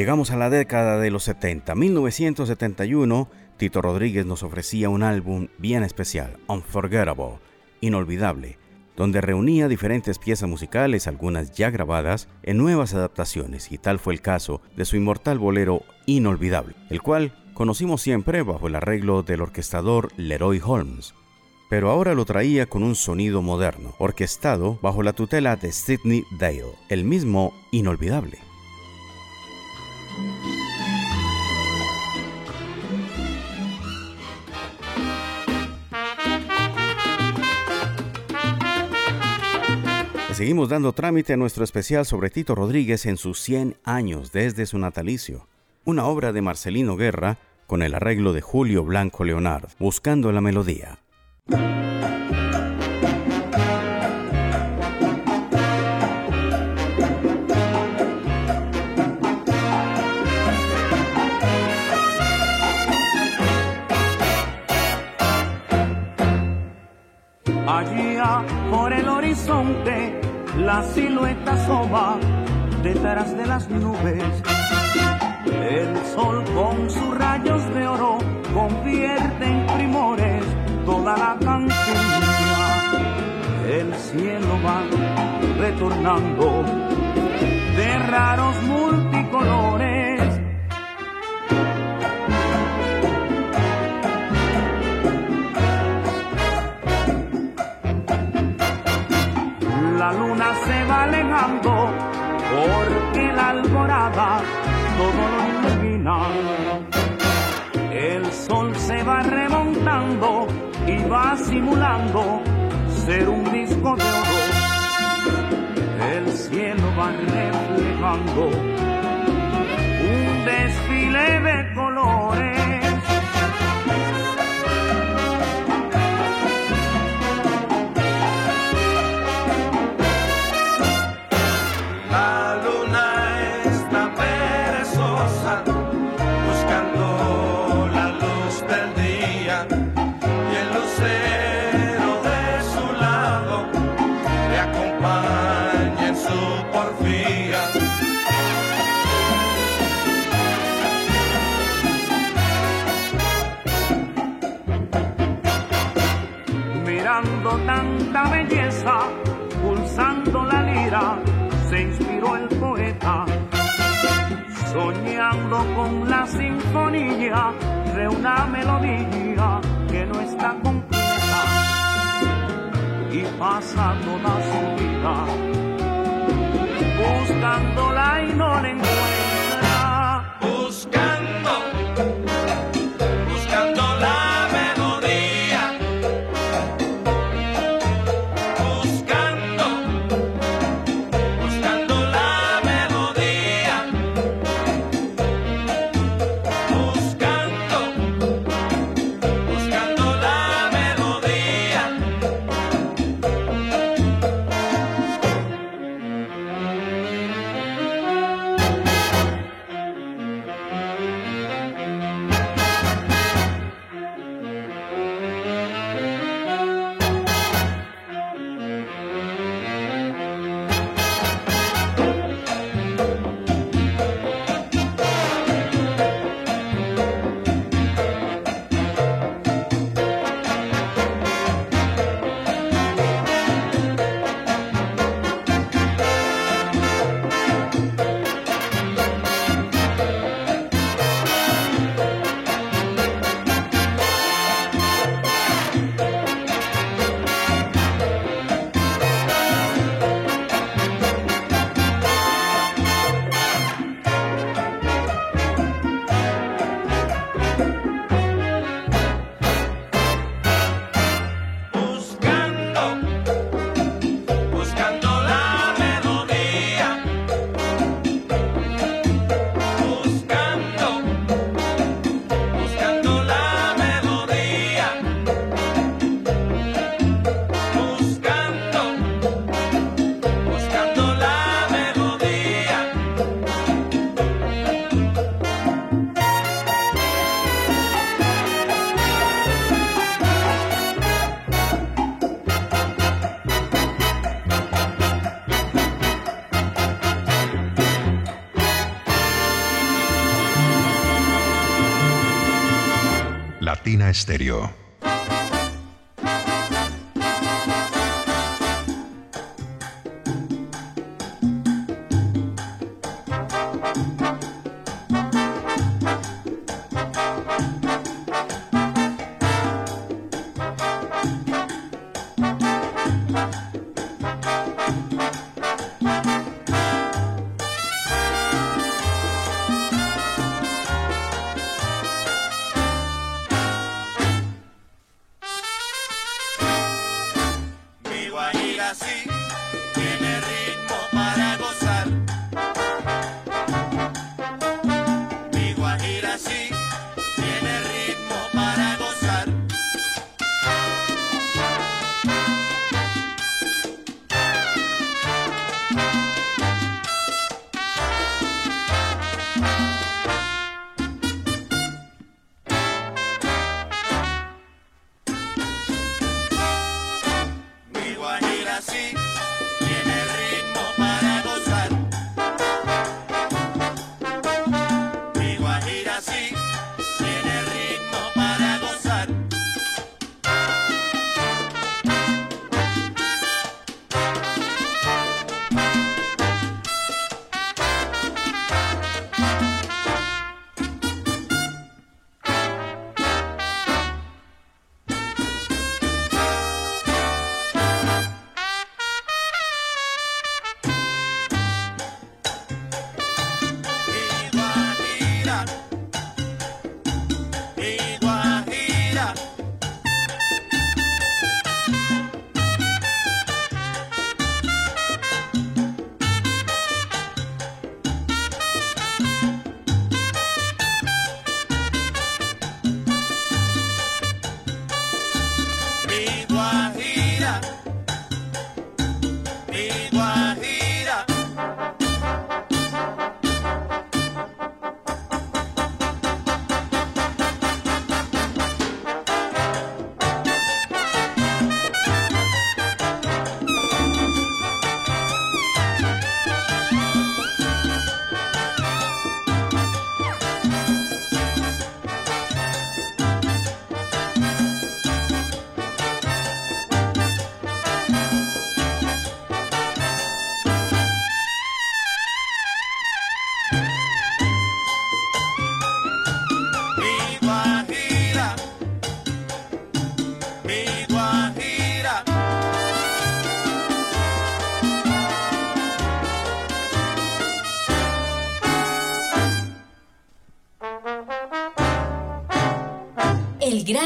Llegamos a la década de los 70. 1971, Tito Rodríguez nos ofrecía un álbum bien especial, Unforgettable, inolvidable, donde reunía diferentes piezas musicales, algunas ya grabadas, en nuevas adaptaciones, y tal fue el caso de su inmortal bolero Inolvidable, el cual conocimos siempre bajo el arreglo del orquestador Leroy Holmes. Pero ahora lo traía con un sonido moderno, orquestado bajo la tutela de Sidney Dale, el mismo Inolvidable. Seguimos dando trámite a nuestro especial sobre Tito Rodríguez en sus 100 años desde su natalicio. Una obra de Marcelino Guerra con el arreglo de Julio Blanco Leonard, buscando la melodía. La silueta asoma detrás de las nubes. El sol con sus rayos de oro convierte en primores toda la cantina. El cielo va retornando de raros multicolores. La luna se va alejando porque la alborada todo lo ilumina. El sol se va remontando y va simulando ser un disco de oro. El cielo va reflejando un desfile de colores. con la sinfonía de una melodía que no está completa. Y pasa toda su vida buscando Αστέριο.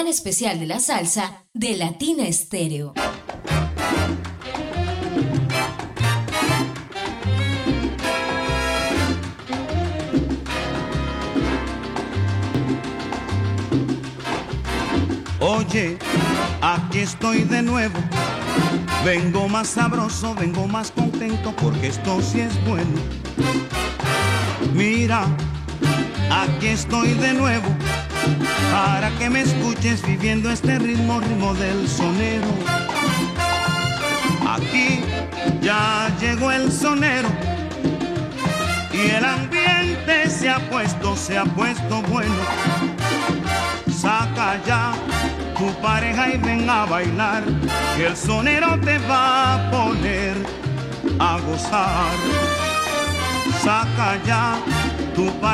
Especial de la salsa de Latina Estéreo. Oye, aquí estoy de nuevo. Vengo más sabroso, vengo más contento porque esto sí es bueno. Mira, aquí estoy de nuevo para que me escuches viviendo este ritmo, ritmo del sonero. Aquí ya llegó el sonero y el ambiente se ha puesto, se ha puesto bueno. Saca ya tu pareja y ven a bailar, que el sonero te va a poner a gozar. Saca ya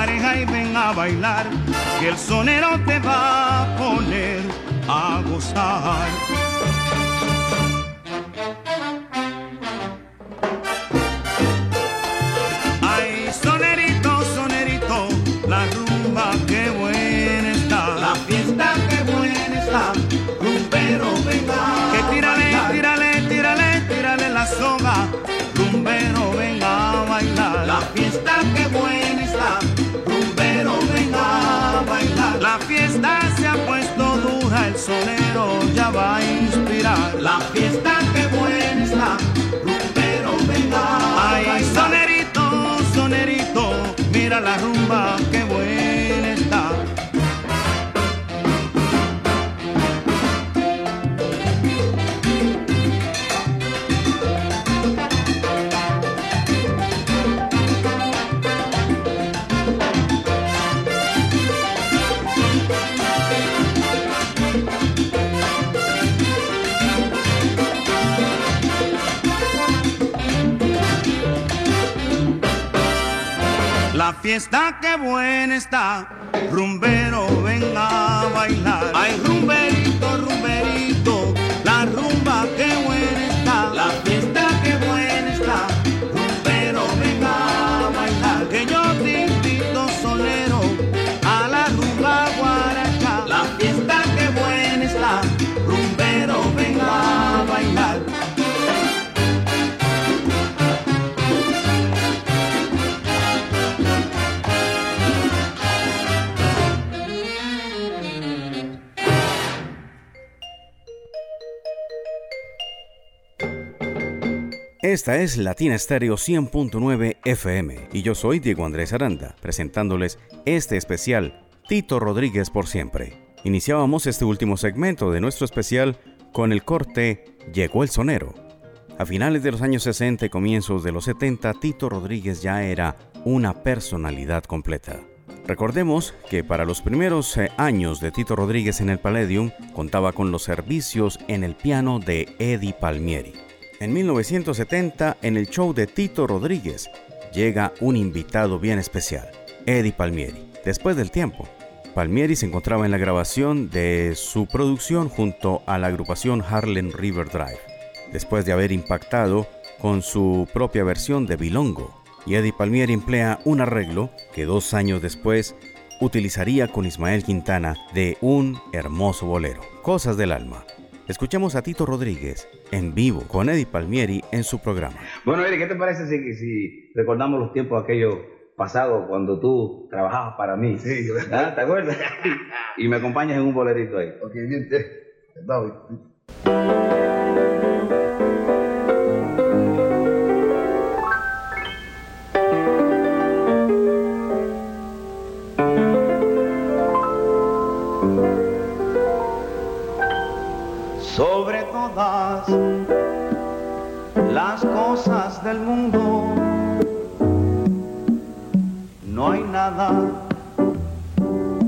pareja y ven a bailar, que el sonero te va a poner a gozar. La fiesta que buena está, rumbero venga. Ay, sonerito, sonerito, mira la rumba que fiesta que buena está, rumbero venga a bailar. Ay, rumberito, Esta es Latina Estéreo 100.9 FM y yo soy Diego Andrés Aranda, presentándoles este especial Tito Rodríguez por siempre. Iniciábamos este último segmento de nuestro especial con el corte Llegó el sonero. A finales de los años 60 y comienzos de los 70, Tito Rodríguez ya era una personalidad completa. Recordemos que para los primeros eh, años de Tito Rodríguez en el Palladium contaba con los servicios en el piano de Eddie Palmieri. En 1970, en el show de Tito Rodríguez, llega un invitado bien especial, Eddie Palmieri. Después del tiempo, Palmieri se encontraba en la grabación de su producción junto a la agrupación Harlem River Drive, después de haber impactado con su propia versión de Bilongo. Y Eddie Palmieri emplea un arreglo que dos años después utilizaría con Ismael Quintana de un hermoso bolero, Cosas del Alma. Escuchemos a Tito Rodríguez en vivo con Eddie Palmieri en su programa. Bueno, Eddie, ¿qué te parece si, si recordamos los tiempos aquellos pasados cuando tú trabajabas para mí? Sí, yo- ¿Ah? ¿Te acuerdas? y me acompañas en un bolerito ahí. Ok, bien, te. Todas las cosas del mundo. No hay nada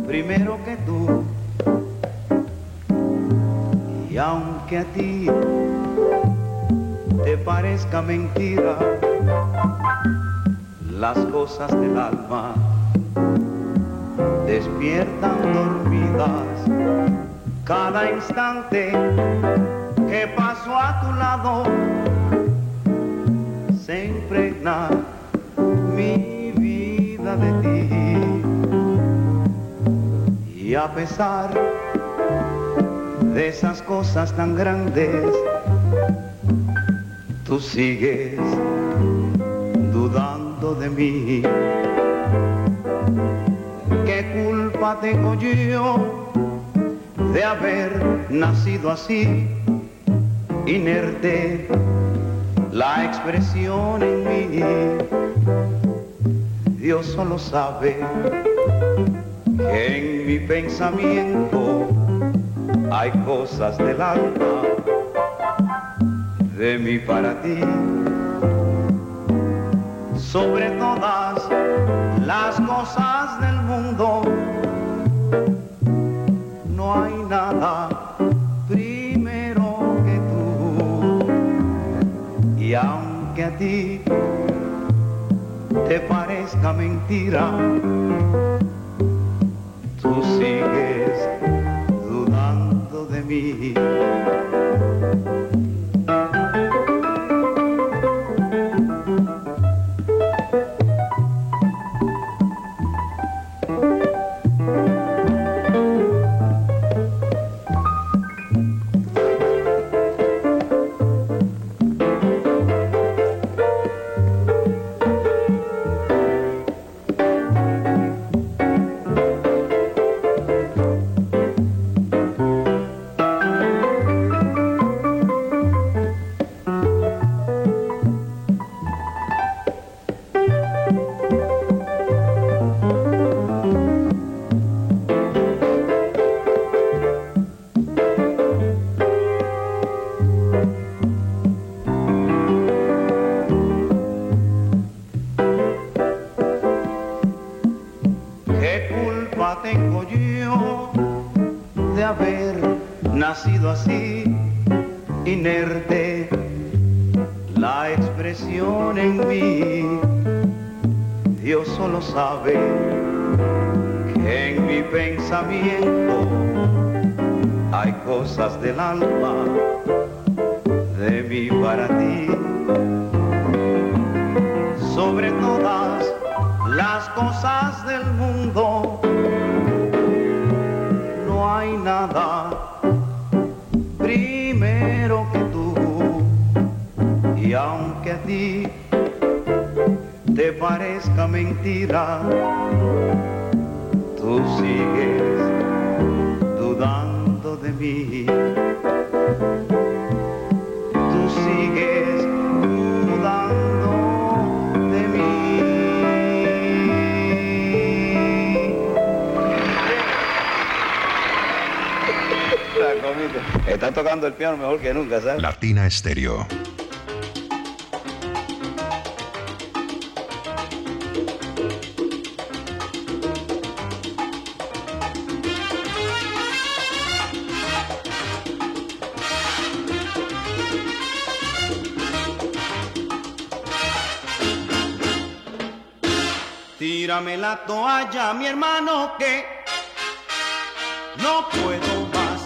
primero que tú. Y aunque a ti te parezca mentira, las cosas del alma despiertan dormidas cada instante que paso a tu lado se impregna mi vida de ti y a pesar de esas cosas tan grandes, tú sigues dudando de mí. ¿Qué culpa tengo yo de haber nacido así, inerte? La expresión en mí, Dios solo sabe que en mi pensamiento hay cosas del alma de mí para ti. Sobre todas las cosas te parezca mentira, tú sigues dudando de mí. De haber nacido así, inerte? La expresión en mí, Dios solo sabe que en mi pensamiento hay cosas del alma de mí para ti. Sobre todas las cosas del mundo ti te parezca mentira tú sigues dudando de mí tú sigues dudando de mí La comiste. Está tocando el piano mejor que nunca, ¿sabes? Latina Estéreo. Tírame la toalla, mi hermano, que no puedo más.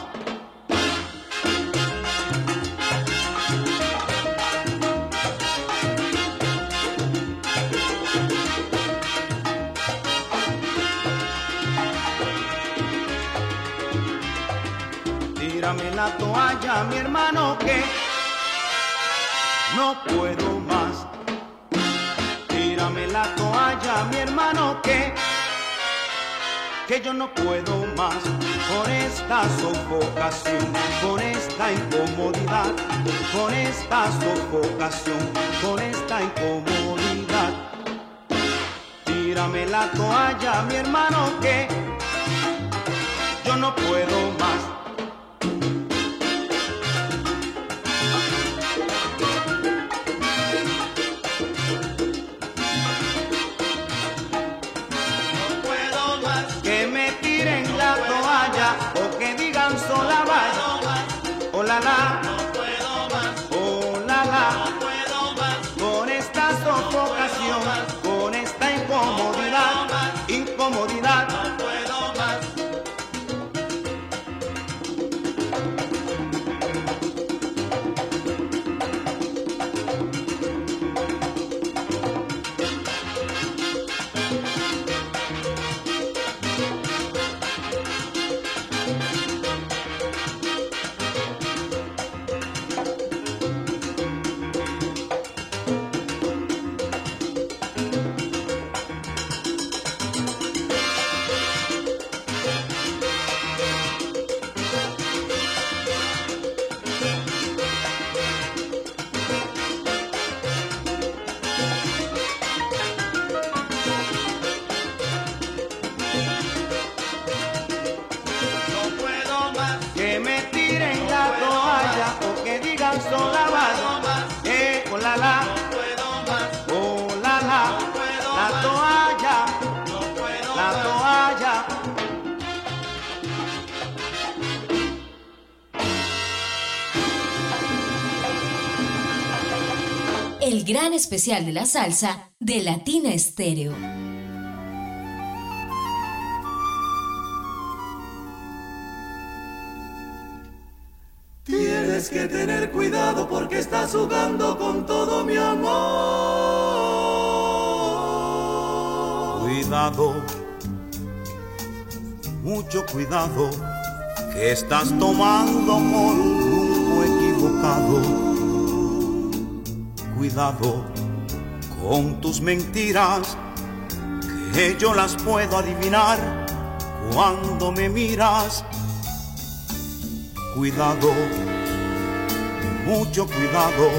Tírame la toalla, mi hermano, que no puedo más. Toalla, mi hermano, que que yo no puedo más con esta sofocación, con esta incomodidad, con esta sofocación, con esta incomodidad. Tírame la toalla, mi hermano, que yo no puedo más. Especial de la salsa de Latina Estéreo. Tienes que tener cuidado porque estás jugando con todo mi amor. Cuidado, mucho cuidado, que estás tomando por un rumbo equivocado. Cuidado con tus mentiras, que yo las puedo adivinar cuando me miras. Cuidado, mucho cuidado,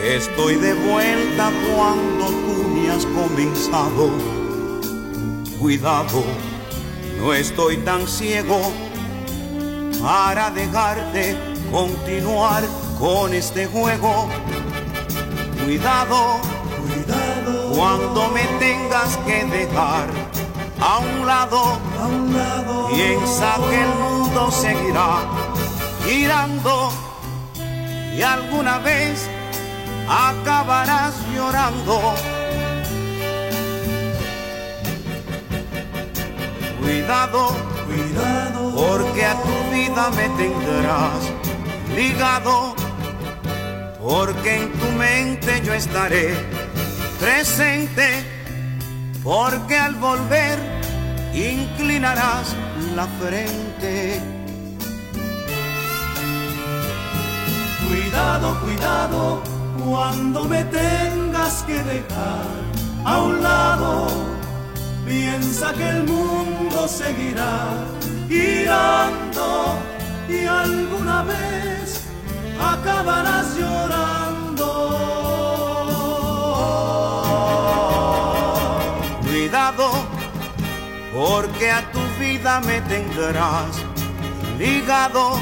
que estoy de vuelta cuando tú me has comenzado. Cuidado, no estoy tan ciego para dejarte continuar con este juego. Cuidado, cuando me tengas que dejar a un lado, a un lado. piensa que el mundo seguirá girando y alguna vez acabarás llorando. Cuidado, cuidado, porque a tu vida me tendrás ligado, porque en tu mente yo estaré presente, porque al volver inclinarás la frente. Cuidado, cuidado, cuando me tengas que dejar a un lado, piensa que el mundo seguirá girando y alguna vez acabarás llorando. Porque a tu vida me tendrás ligado,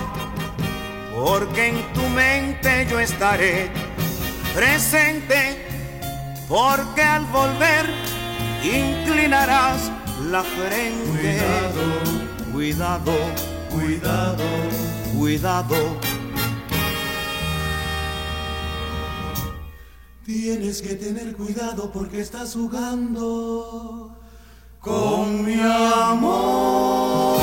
porque en tu mente yo estaré presente, porque al volver inclinarás la frente. Cuidado, cuidado, cuidado, cuidado. Tienes que tener cuidado porque estás jugando con mi amor.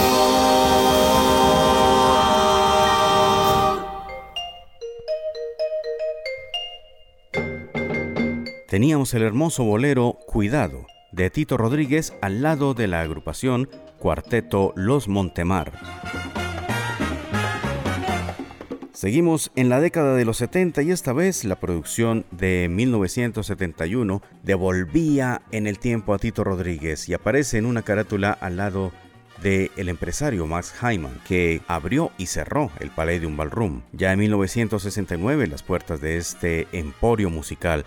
Teníamos el hermoso bolero Cuidado de Tito Rodríguez al lado de la agrupación Cuarteto Los Montemar. Seguimos en la década de los 70 y esta vez la producción de 1971 devolvía en el tiempo a Tito Rodríguez y aparece en una carátula al lado del el empresario Max Hyman, que abrió y cerró el Palladium Ballroom. Ya en 1969 las puertas de este emporio musical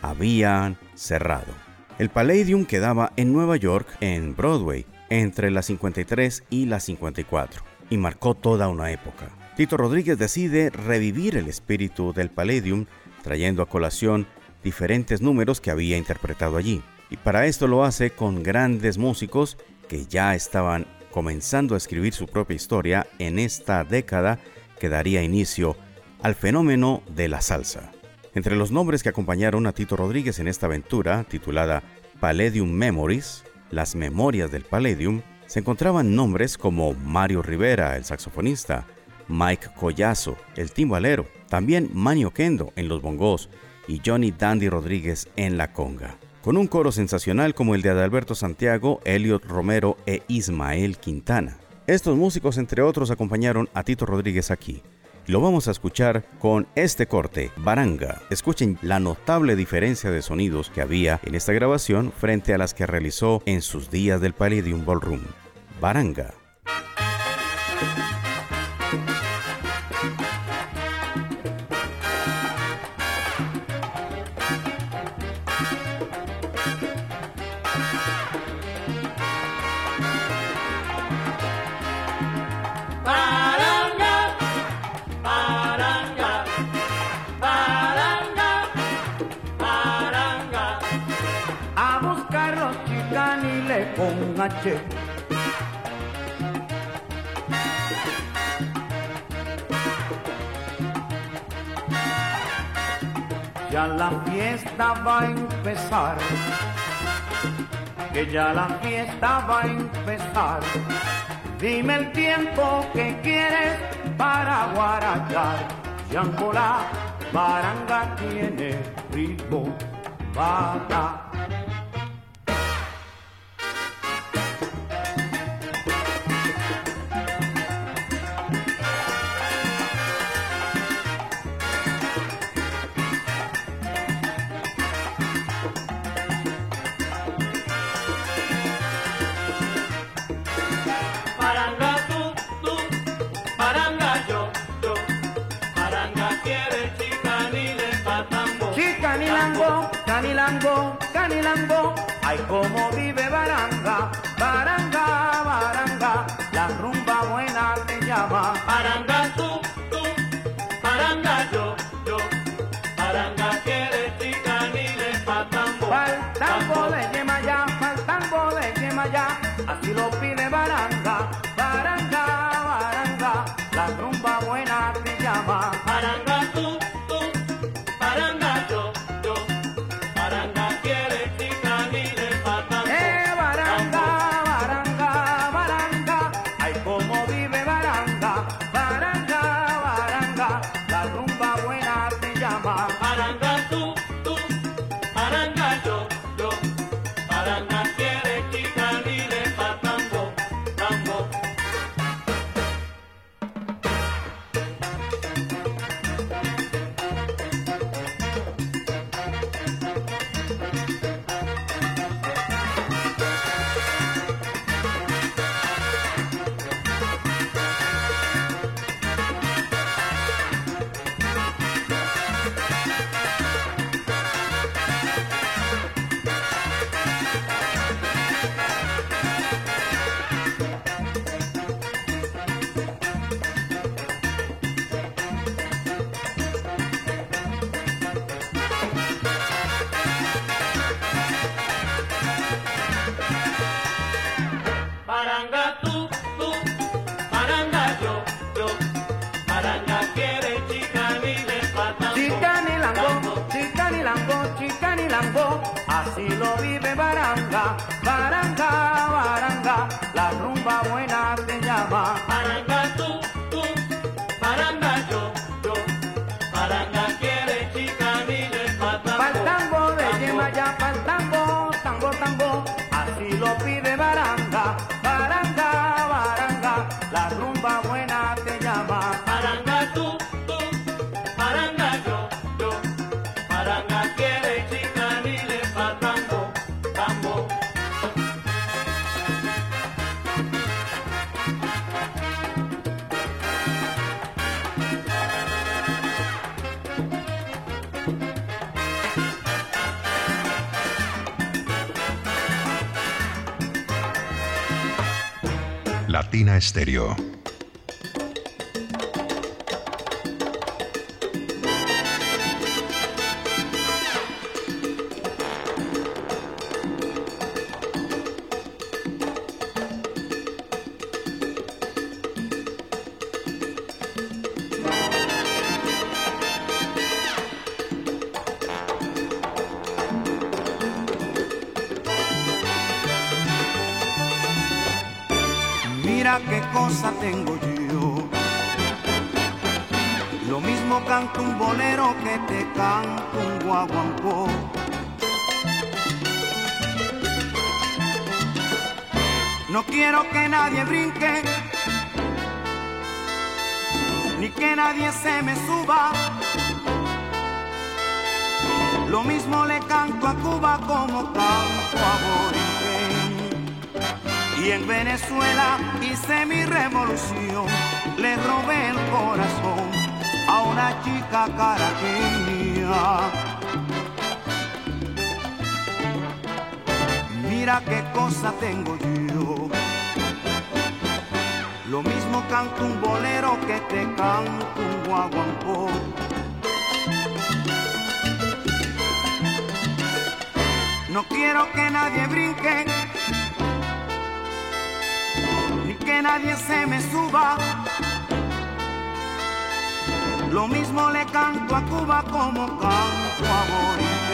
habían cerrado. El Palladium quedaba en Nueva York, en Broadway, entre la 53 y la 54, y marcó toda una época. Tito Rodríguez decide revivir el espíritu del Palladium, trayendo a colación diferentes números que había interpretado allí. Y para esto lo hace con grandes músicos que ya estaban comenzando a escribir su propia historia en esta década que daría inicio al fenómeno de la salsa. Entre los nombres que acompañaron a Tito Rodríguez en esta aventura, titulada Palladium Memories, las memorias del Palladium, se encontraban nombres como Mario Rivera, el saxofonista, Mike Collazo, el timbalero, también Manio Kendo en los bongos y Johnny Dandy Rodríguez en la conga. Con un coro sensacional como el de Adalberto Santiago, Elliot Romero e Ismael Quintana. Estos músicos, entre otros, acompañaron a Tito Rodríguez aquí. Lo vamos a escuchar con este corte, Baranga. Escuchen la notable diferencia de sonidos que había en esta grabación frente a las que realizó en sus días del Palladium Ballroom. Baranga. ya la fiesta va a empezar. Dime el tiempo que quieres para guarachar. Yancola, baranga tiene ritmo, bata. Latina Stereo. tengo yo. Lo mismo canto un bolero que te canto un guaguancó. No quiero que nadie brinque, ni que nadie se me suba. Lo mismo le canto a Cuba como canto a Bolivia.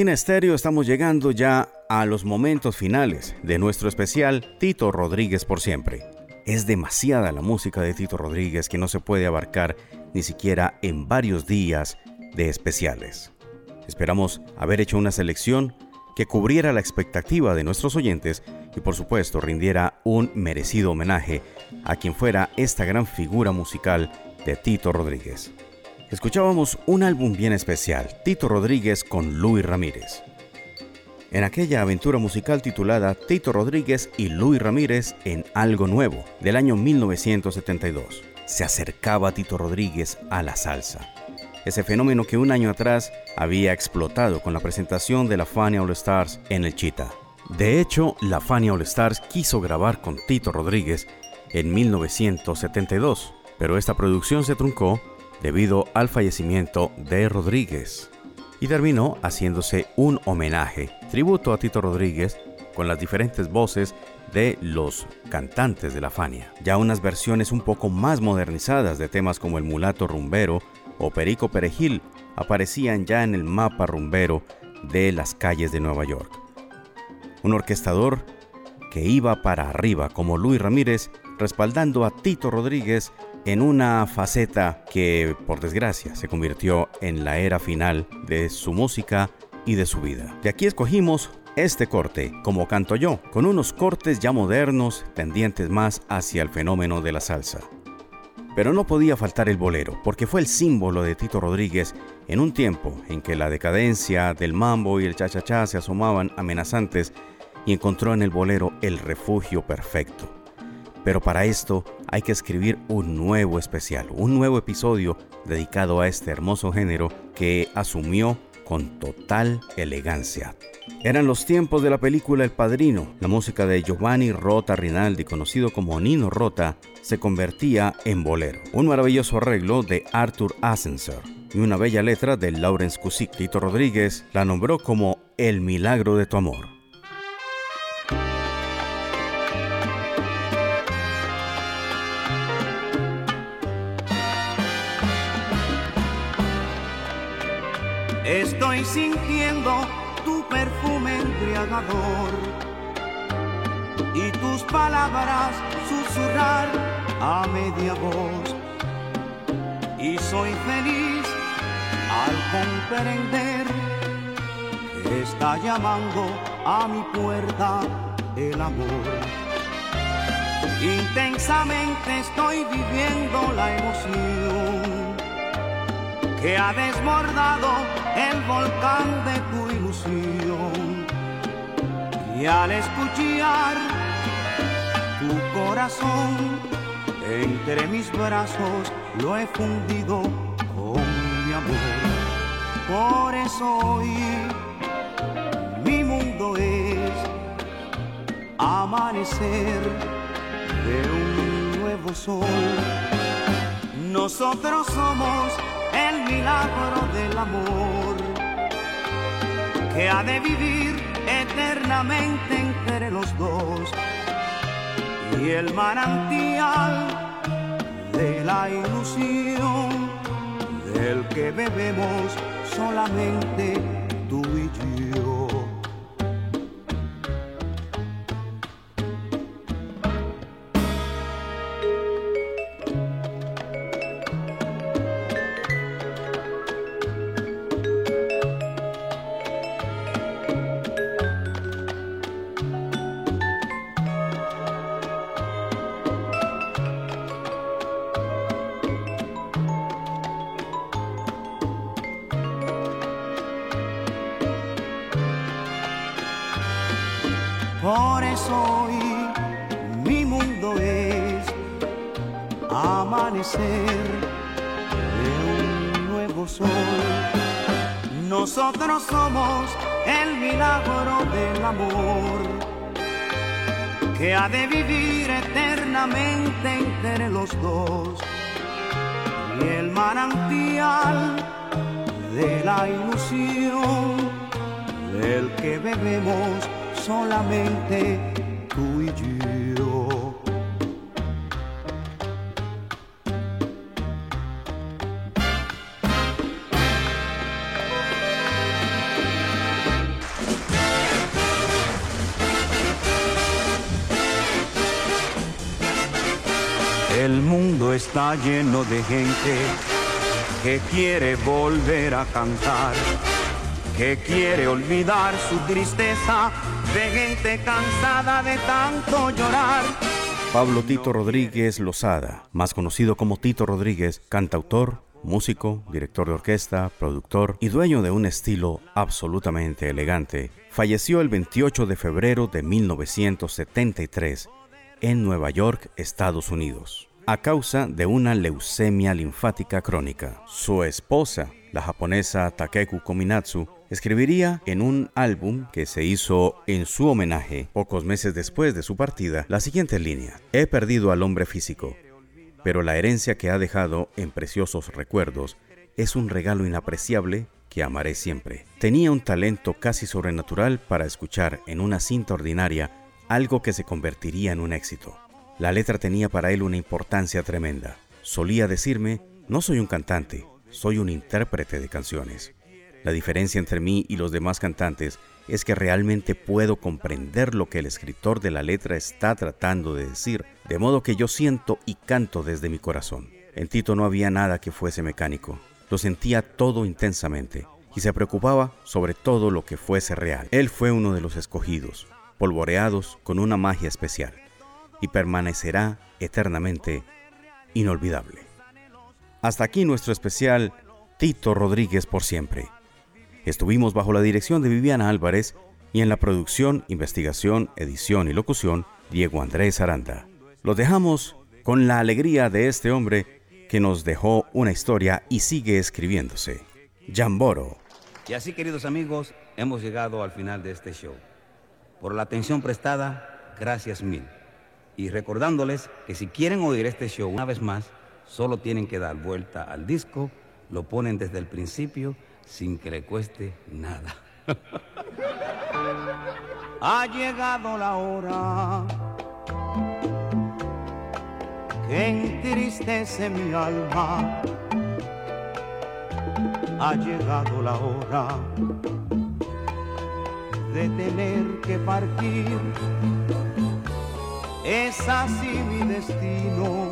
Latina Estéreo estamos llegando ya a los momentos finales de nuestro especial Tito Rodríguez por siempre. Es demasiada la música de Tito Rodríguez que no se puede abarcar ni siquiera en varios días de especiales. Esperamos haber hecho una selección que cubriera la expectativa de nuestros oyentes y por supuesto rindiera un merecido homenaje a quien fuera esta gran figura musical de Tito Rodríguez. Escuchábamos un álbum bien especial, Tito Rodríguez con Luis Ramírez. En aquella aventura musical titulada Tito Rodríguez y Luis Ramírez en Algo Nuevo, del año 1972, se acercaba Tito Rodríguez a la salsa. Ese fenómeno que un año atrás había explotado con la presentación de la Fania All Stars en el Chita. De hecho, la Fania All Stars quiso grabar con Tito Rodríguez en 1972, pero esta producción se truncó debido al fallecimiento de Rodríguez y terminó haciéndose un homenaje, tributo a Tito Rodríguez con las diferentes voces de los cantantes de la Fania. Ya unas versiones un poco más modernizadas de temas como El Mulato Rumbero o Perico Perejil aparecían ya en el mapa rumbero de las calles de Nueva York. Un orquestador que iba para arriba como Luis Ramírez respaldando a Tito Rodríguez en una faceta que, por desgracia, se convirtió en la era final de su música y de su vida. De aquí escogimos este corte, como canto yo, con unos cortes ya modernos tendientes más hacia el fenómeno de la salsa. Pero no podía faltar el bolero, porque fue el símbolo de Tito Rodríguez en un tiempo en que la decadencia del mambo y el cha-cha-cha se asomaban amenazantes y encontró en el bolero el refugio perfecto. Pero para esto hay que escribir un nuevo especial, un nuevo episodio dedicado a este hermoso género que asumió con total elegancia. Eran los tiempos de la película El Padrino. La música de Giovanni Rota Rinaldi, conocido como Nino Rota, se convertía en bolero. Un maravilloso arreglo de Arthur Ascensor y una bella letra de Lawrence Kusik. Tito Rodríguez la nombró como El milagro de tu amor. Estoy sintiendo tu perfume embriagador y tus palabras susurrar a media voz. Y soy feliz al comprender que está llamando a mi puerta el amor. Intensamente estoy viviendo la emoción que ha desbordado el volcán de tu ilusión. Y al escuchar tu corazón entre mis brazos lo he fundido con mi amor. Por eso hoy mi mundo es amanecer de un nuevo sol. Nosotros somos el milagro del amor que ha de vivir eternamente entre los dos y el manantial de la ilusión del que bebemos solamente tú y yo. Hoy mi mundo es amanecer de un nuevo sol. Nosotros somos el milagro del amor que ha de vivir eternamente entre los dos y el manantial de la ilusión del que bebemos solamente tú y yo. El mundo está lleno de gente que quiere volver a cantar, que quiere olvidar su tristeza, de gente cansada de tanto llorar. Pablo Tito Rodríguez Lozada, más conocido como Tito Rodríguez, cantautor, músico, director de orquesta, productor y dueño de un estilo absolutamente elegante, falleció el 28 de febrero de 1973 en Nueva York, Estados Unidos, a causa de una leucemia linfática crónica. Su esposa, la japonesa Takeku Kominatsu, escribiría en un álbum que se hizo en su homenaje pocos meses después de su partida la siguiente línea. He perdido al hombre físico, pero la herencia que ha dejado en preciosos recuerdos es un regalo inapreciable que amaré siempre. Tenía un talento casi sobrenatural para escuchar en una cinta ordinaria algo que se convertiría en un éxito. La letra tenía para él una importancia tremenda. Solía decirme, no soy un cantante, soy un intérprete de canciones. La diferencia entre mí y los demás cantantes es que realmente puedo comprender lo que el escritor de la letra está tratando de decir, de modo que yo siento y canto desde mi corazón. En Tito no había nada que fuese mecánico, lo sentía todo intensamente y se preocupaba sobre todo lo que fuese real. Él fue uno de los escogidos, polvoreados con una magia especial, y permanecerá eternamente inolvidable. Hasta aquí nuestro especial Tito Rodríguez por siempre. Estuvimos bajo la dirección de Viviana Álvarez y en la producción, investigación, edición y locución, Diego Andrés Aranda. Los dejamos con la alegría de este hombre que nos dejó una historia y sigue escribiéndose. Jamboro. Y así, queridos amigos, hemos llegado al final de este show. Por la atención prestada, gracias mil. Y recordándoles que si quieren oír este show una vez más, solo tienen que dar vuelta al disco, lo ponen desde el principio sin que le cueste nada. Ha llegado la hora que entristece mi alma. Ha llegado la hora de tener que partir. Es así mi destino.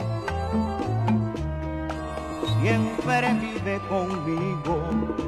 Siempre vive conmigo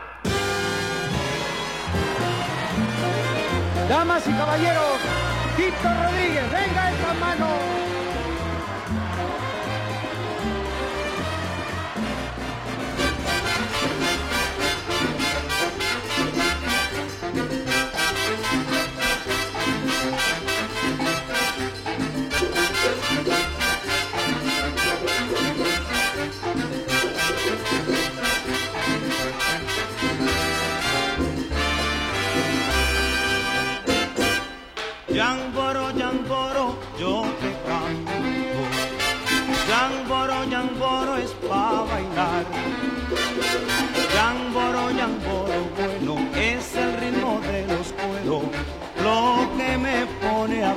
Damas y caballeros, Tito Rodríguez, venga esta mano.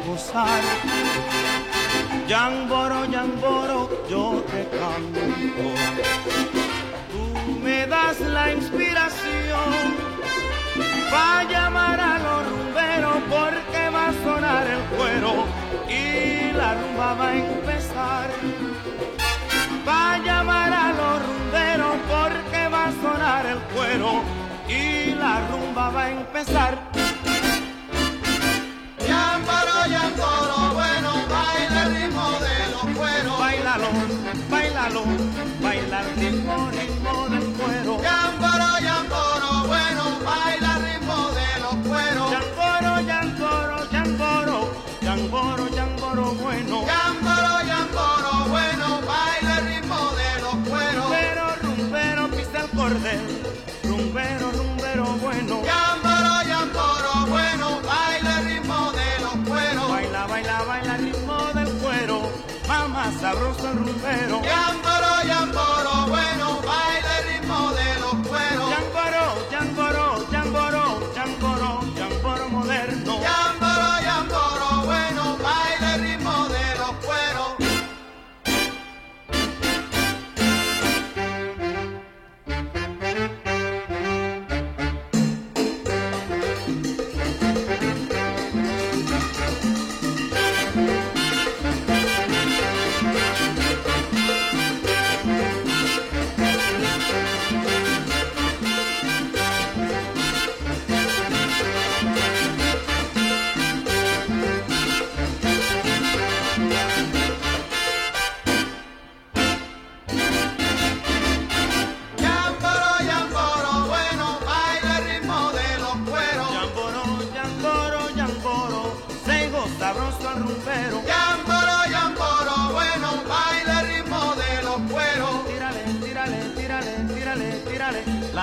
Gozar. Yangoro, Yangoro, yo te canto. Tú me das la inspiración va a llamar a los rumberos porque va a sonar el cuero y la rumba va a empezar. Va a llamar a los rumberos porque va a sonar el cuero y la rumba va a empezar. Yambaro, yamboro, bueno, baila el ritmo de los cueros. Bailalo, bailalo, baila el ritmo, ritmo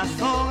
corazón.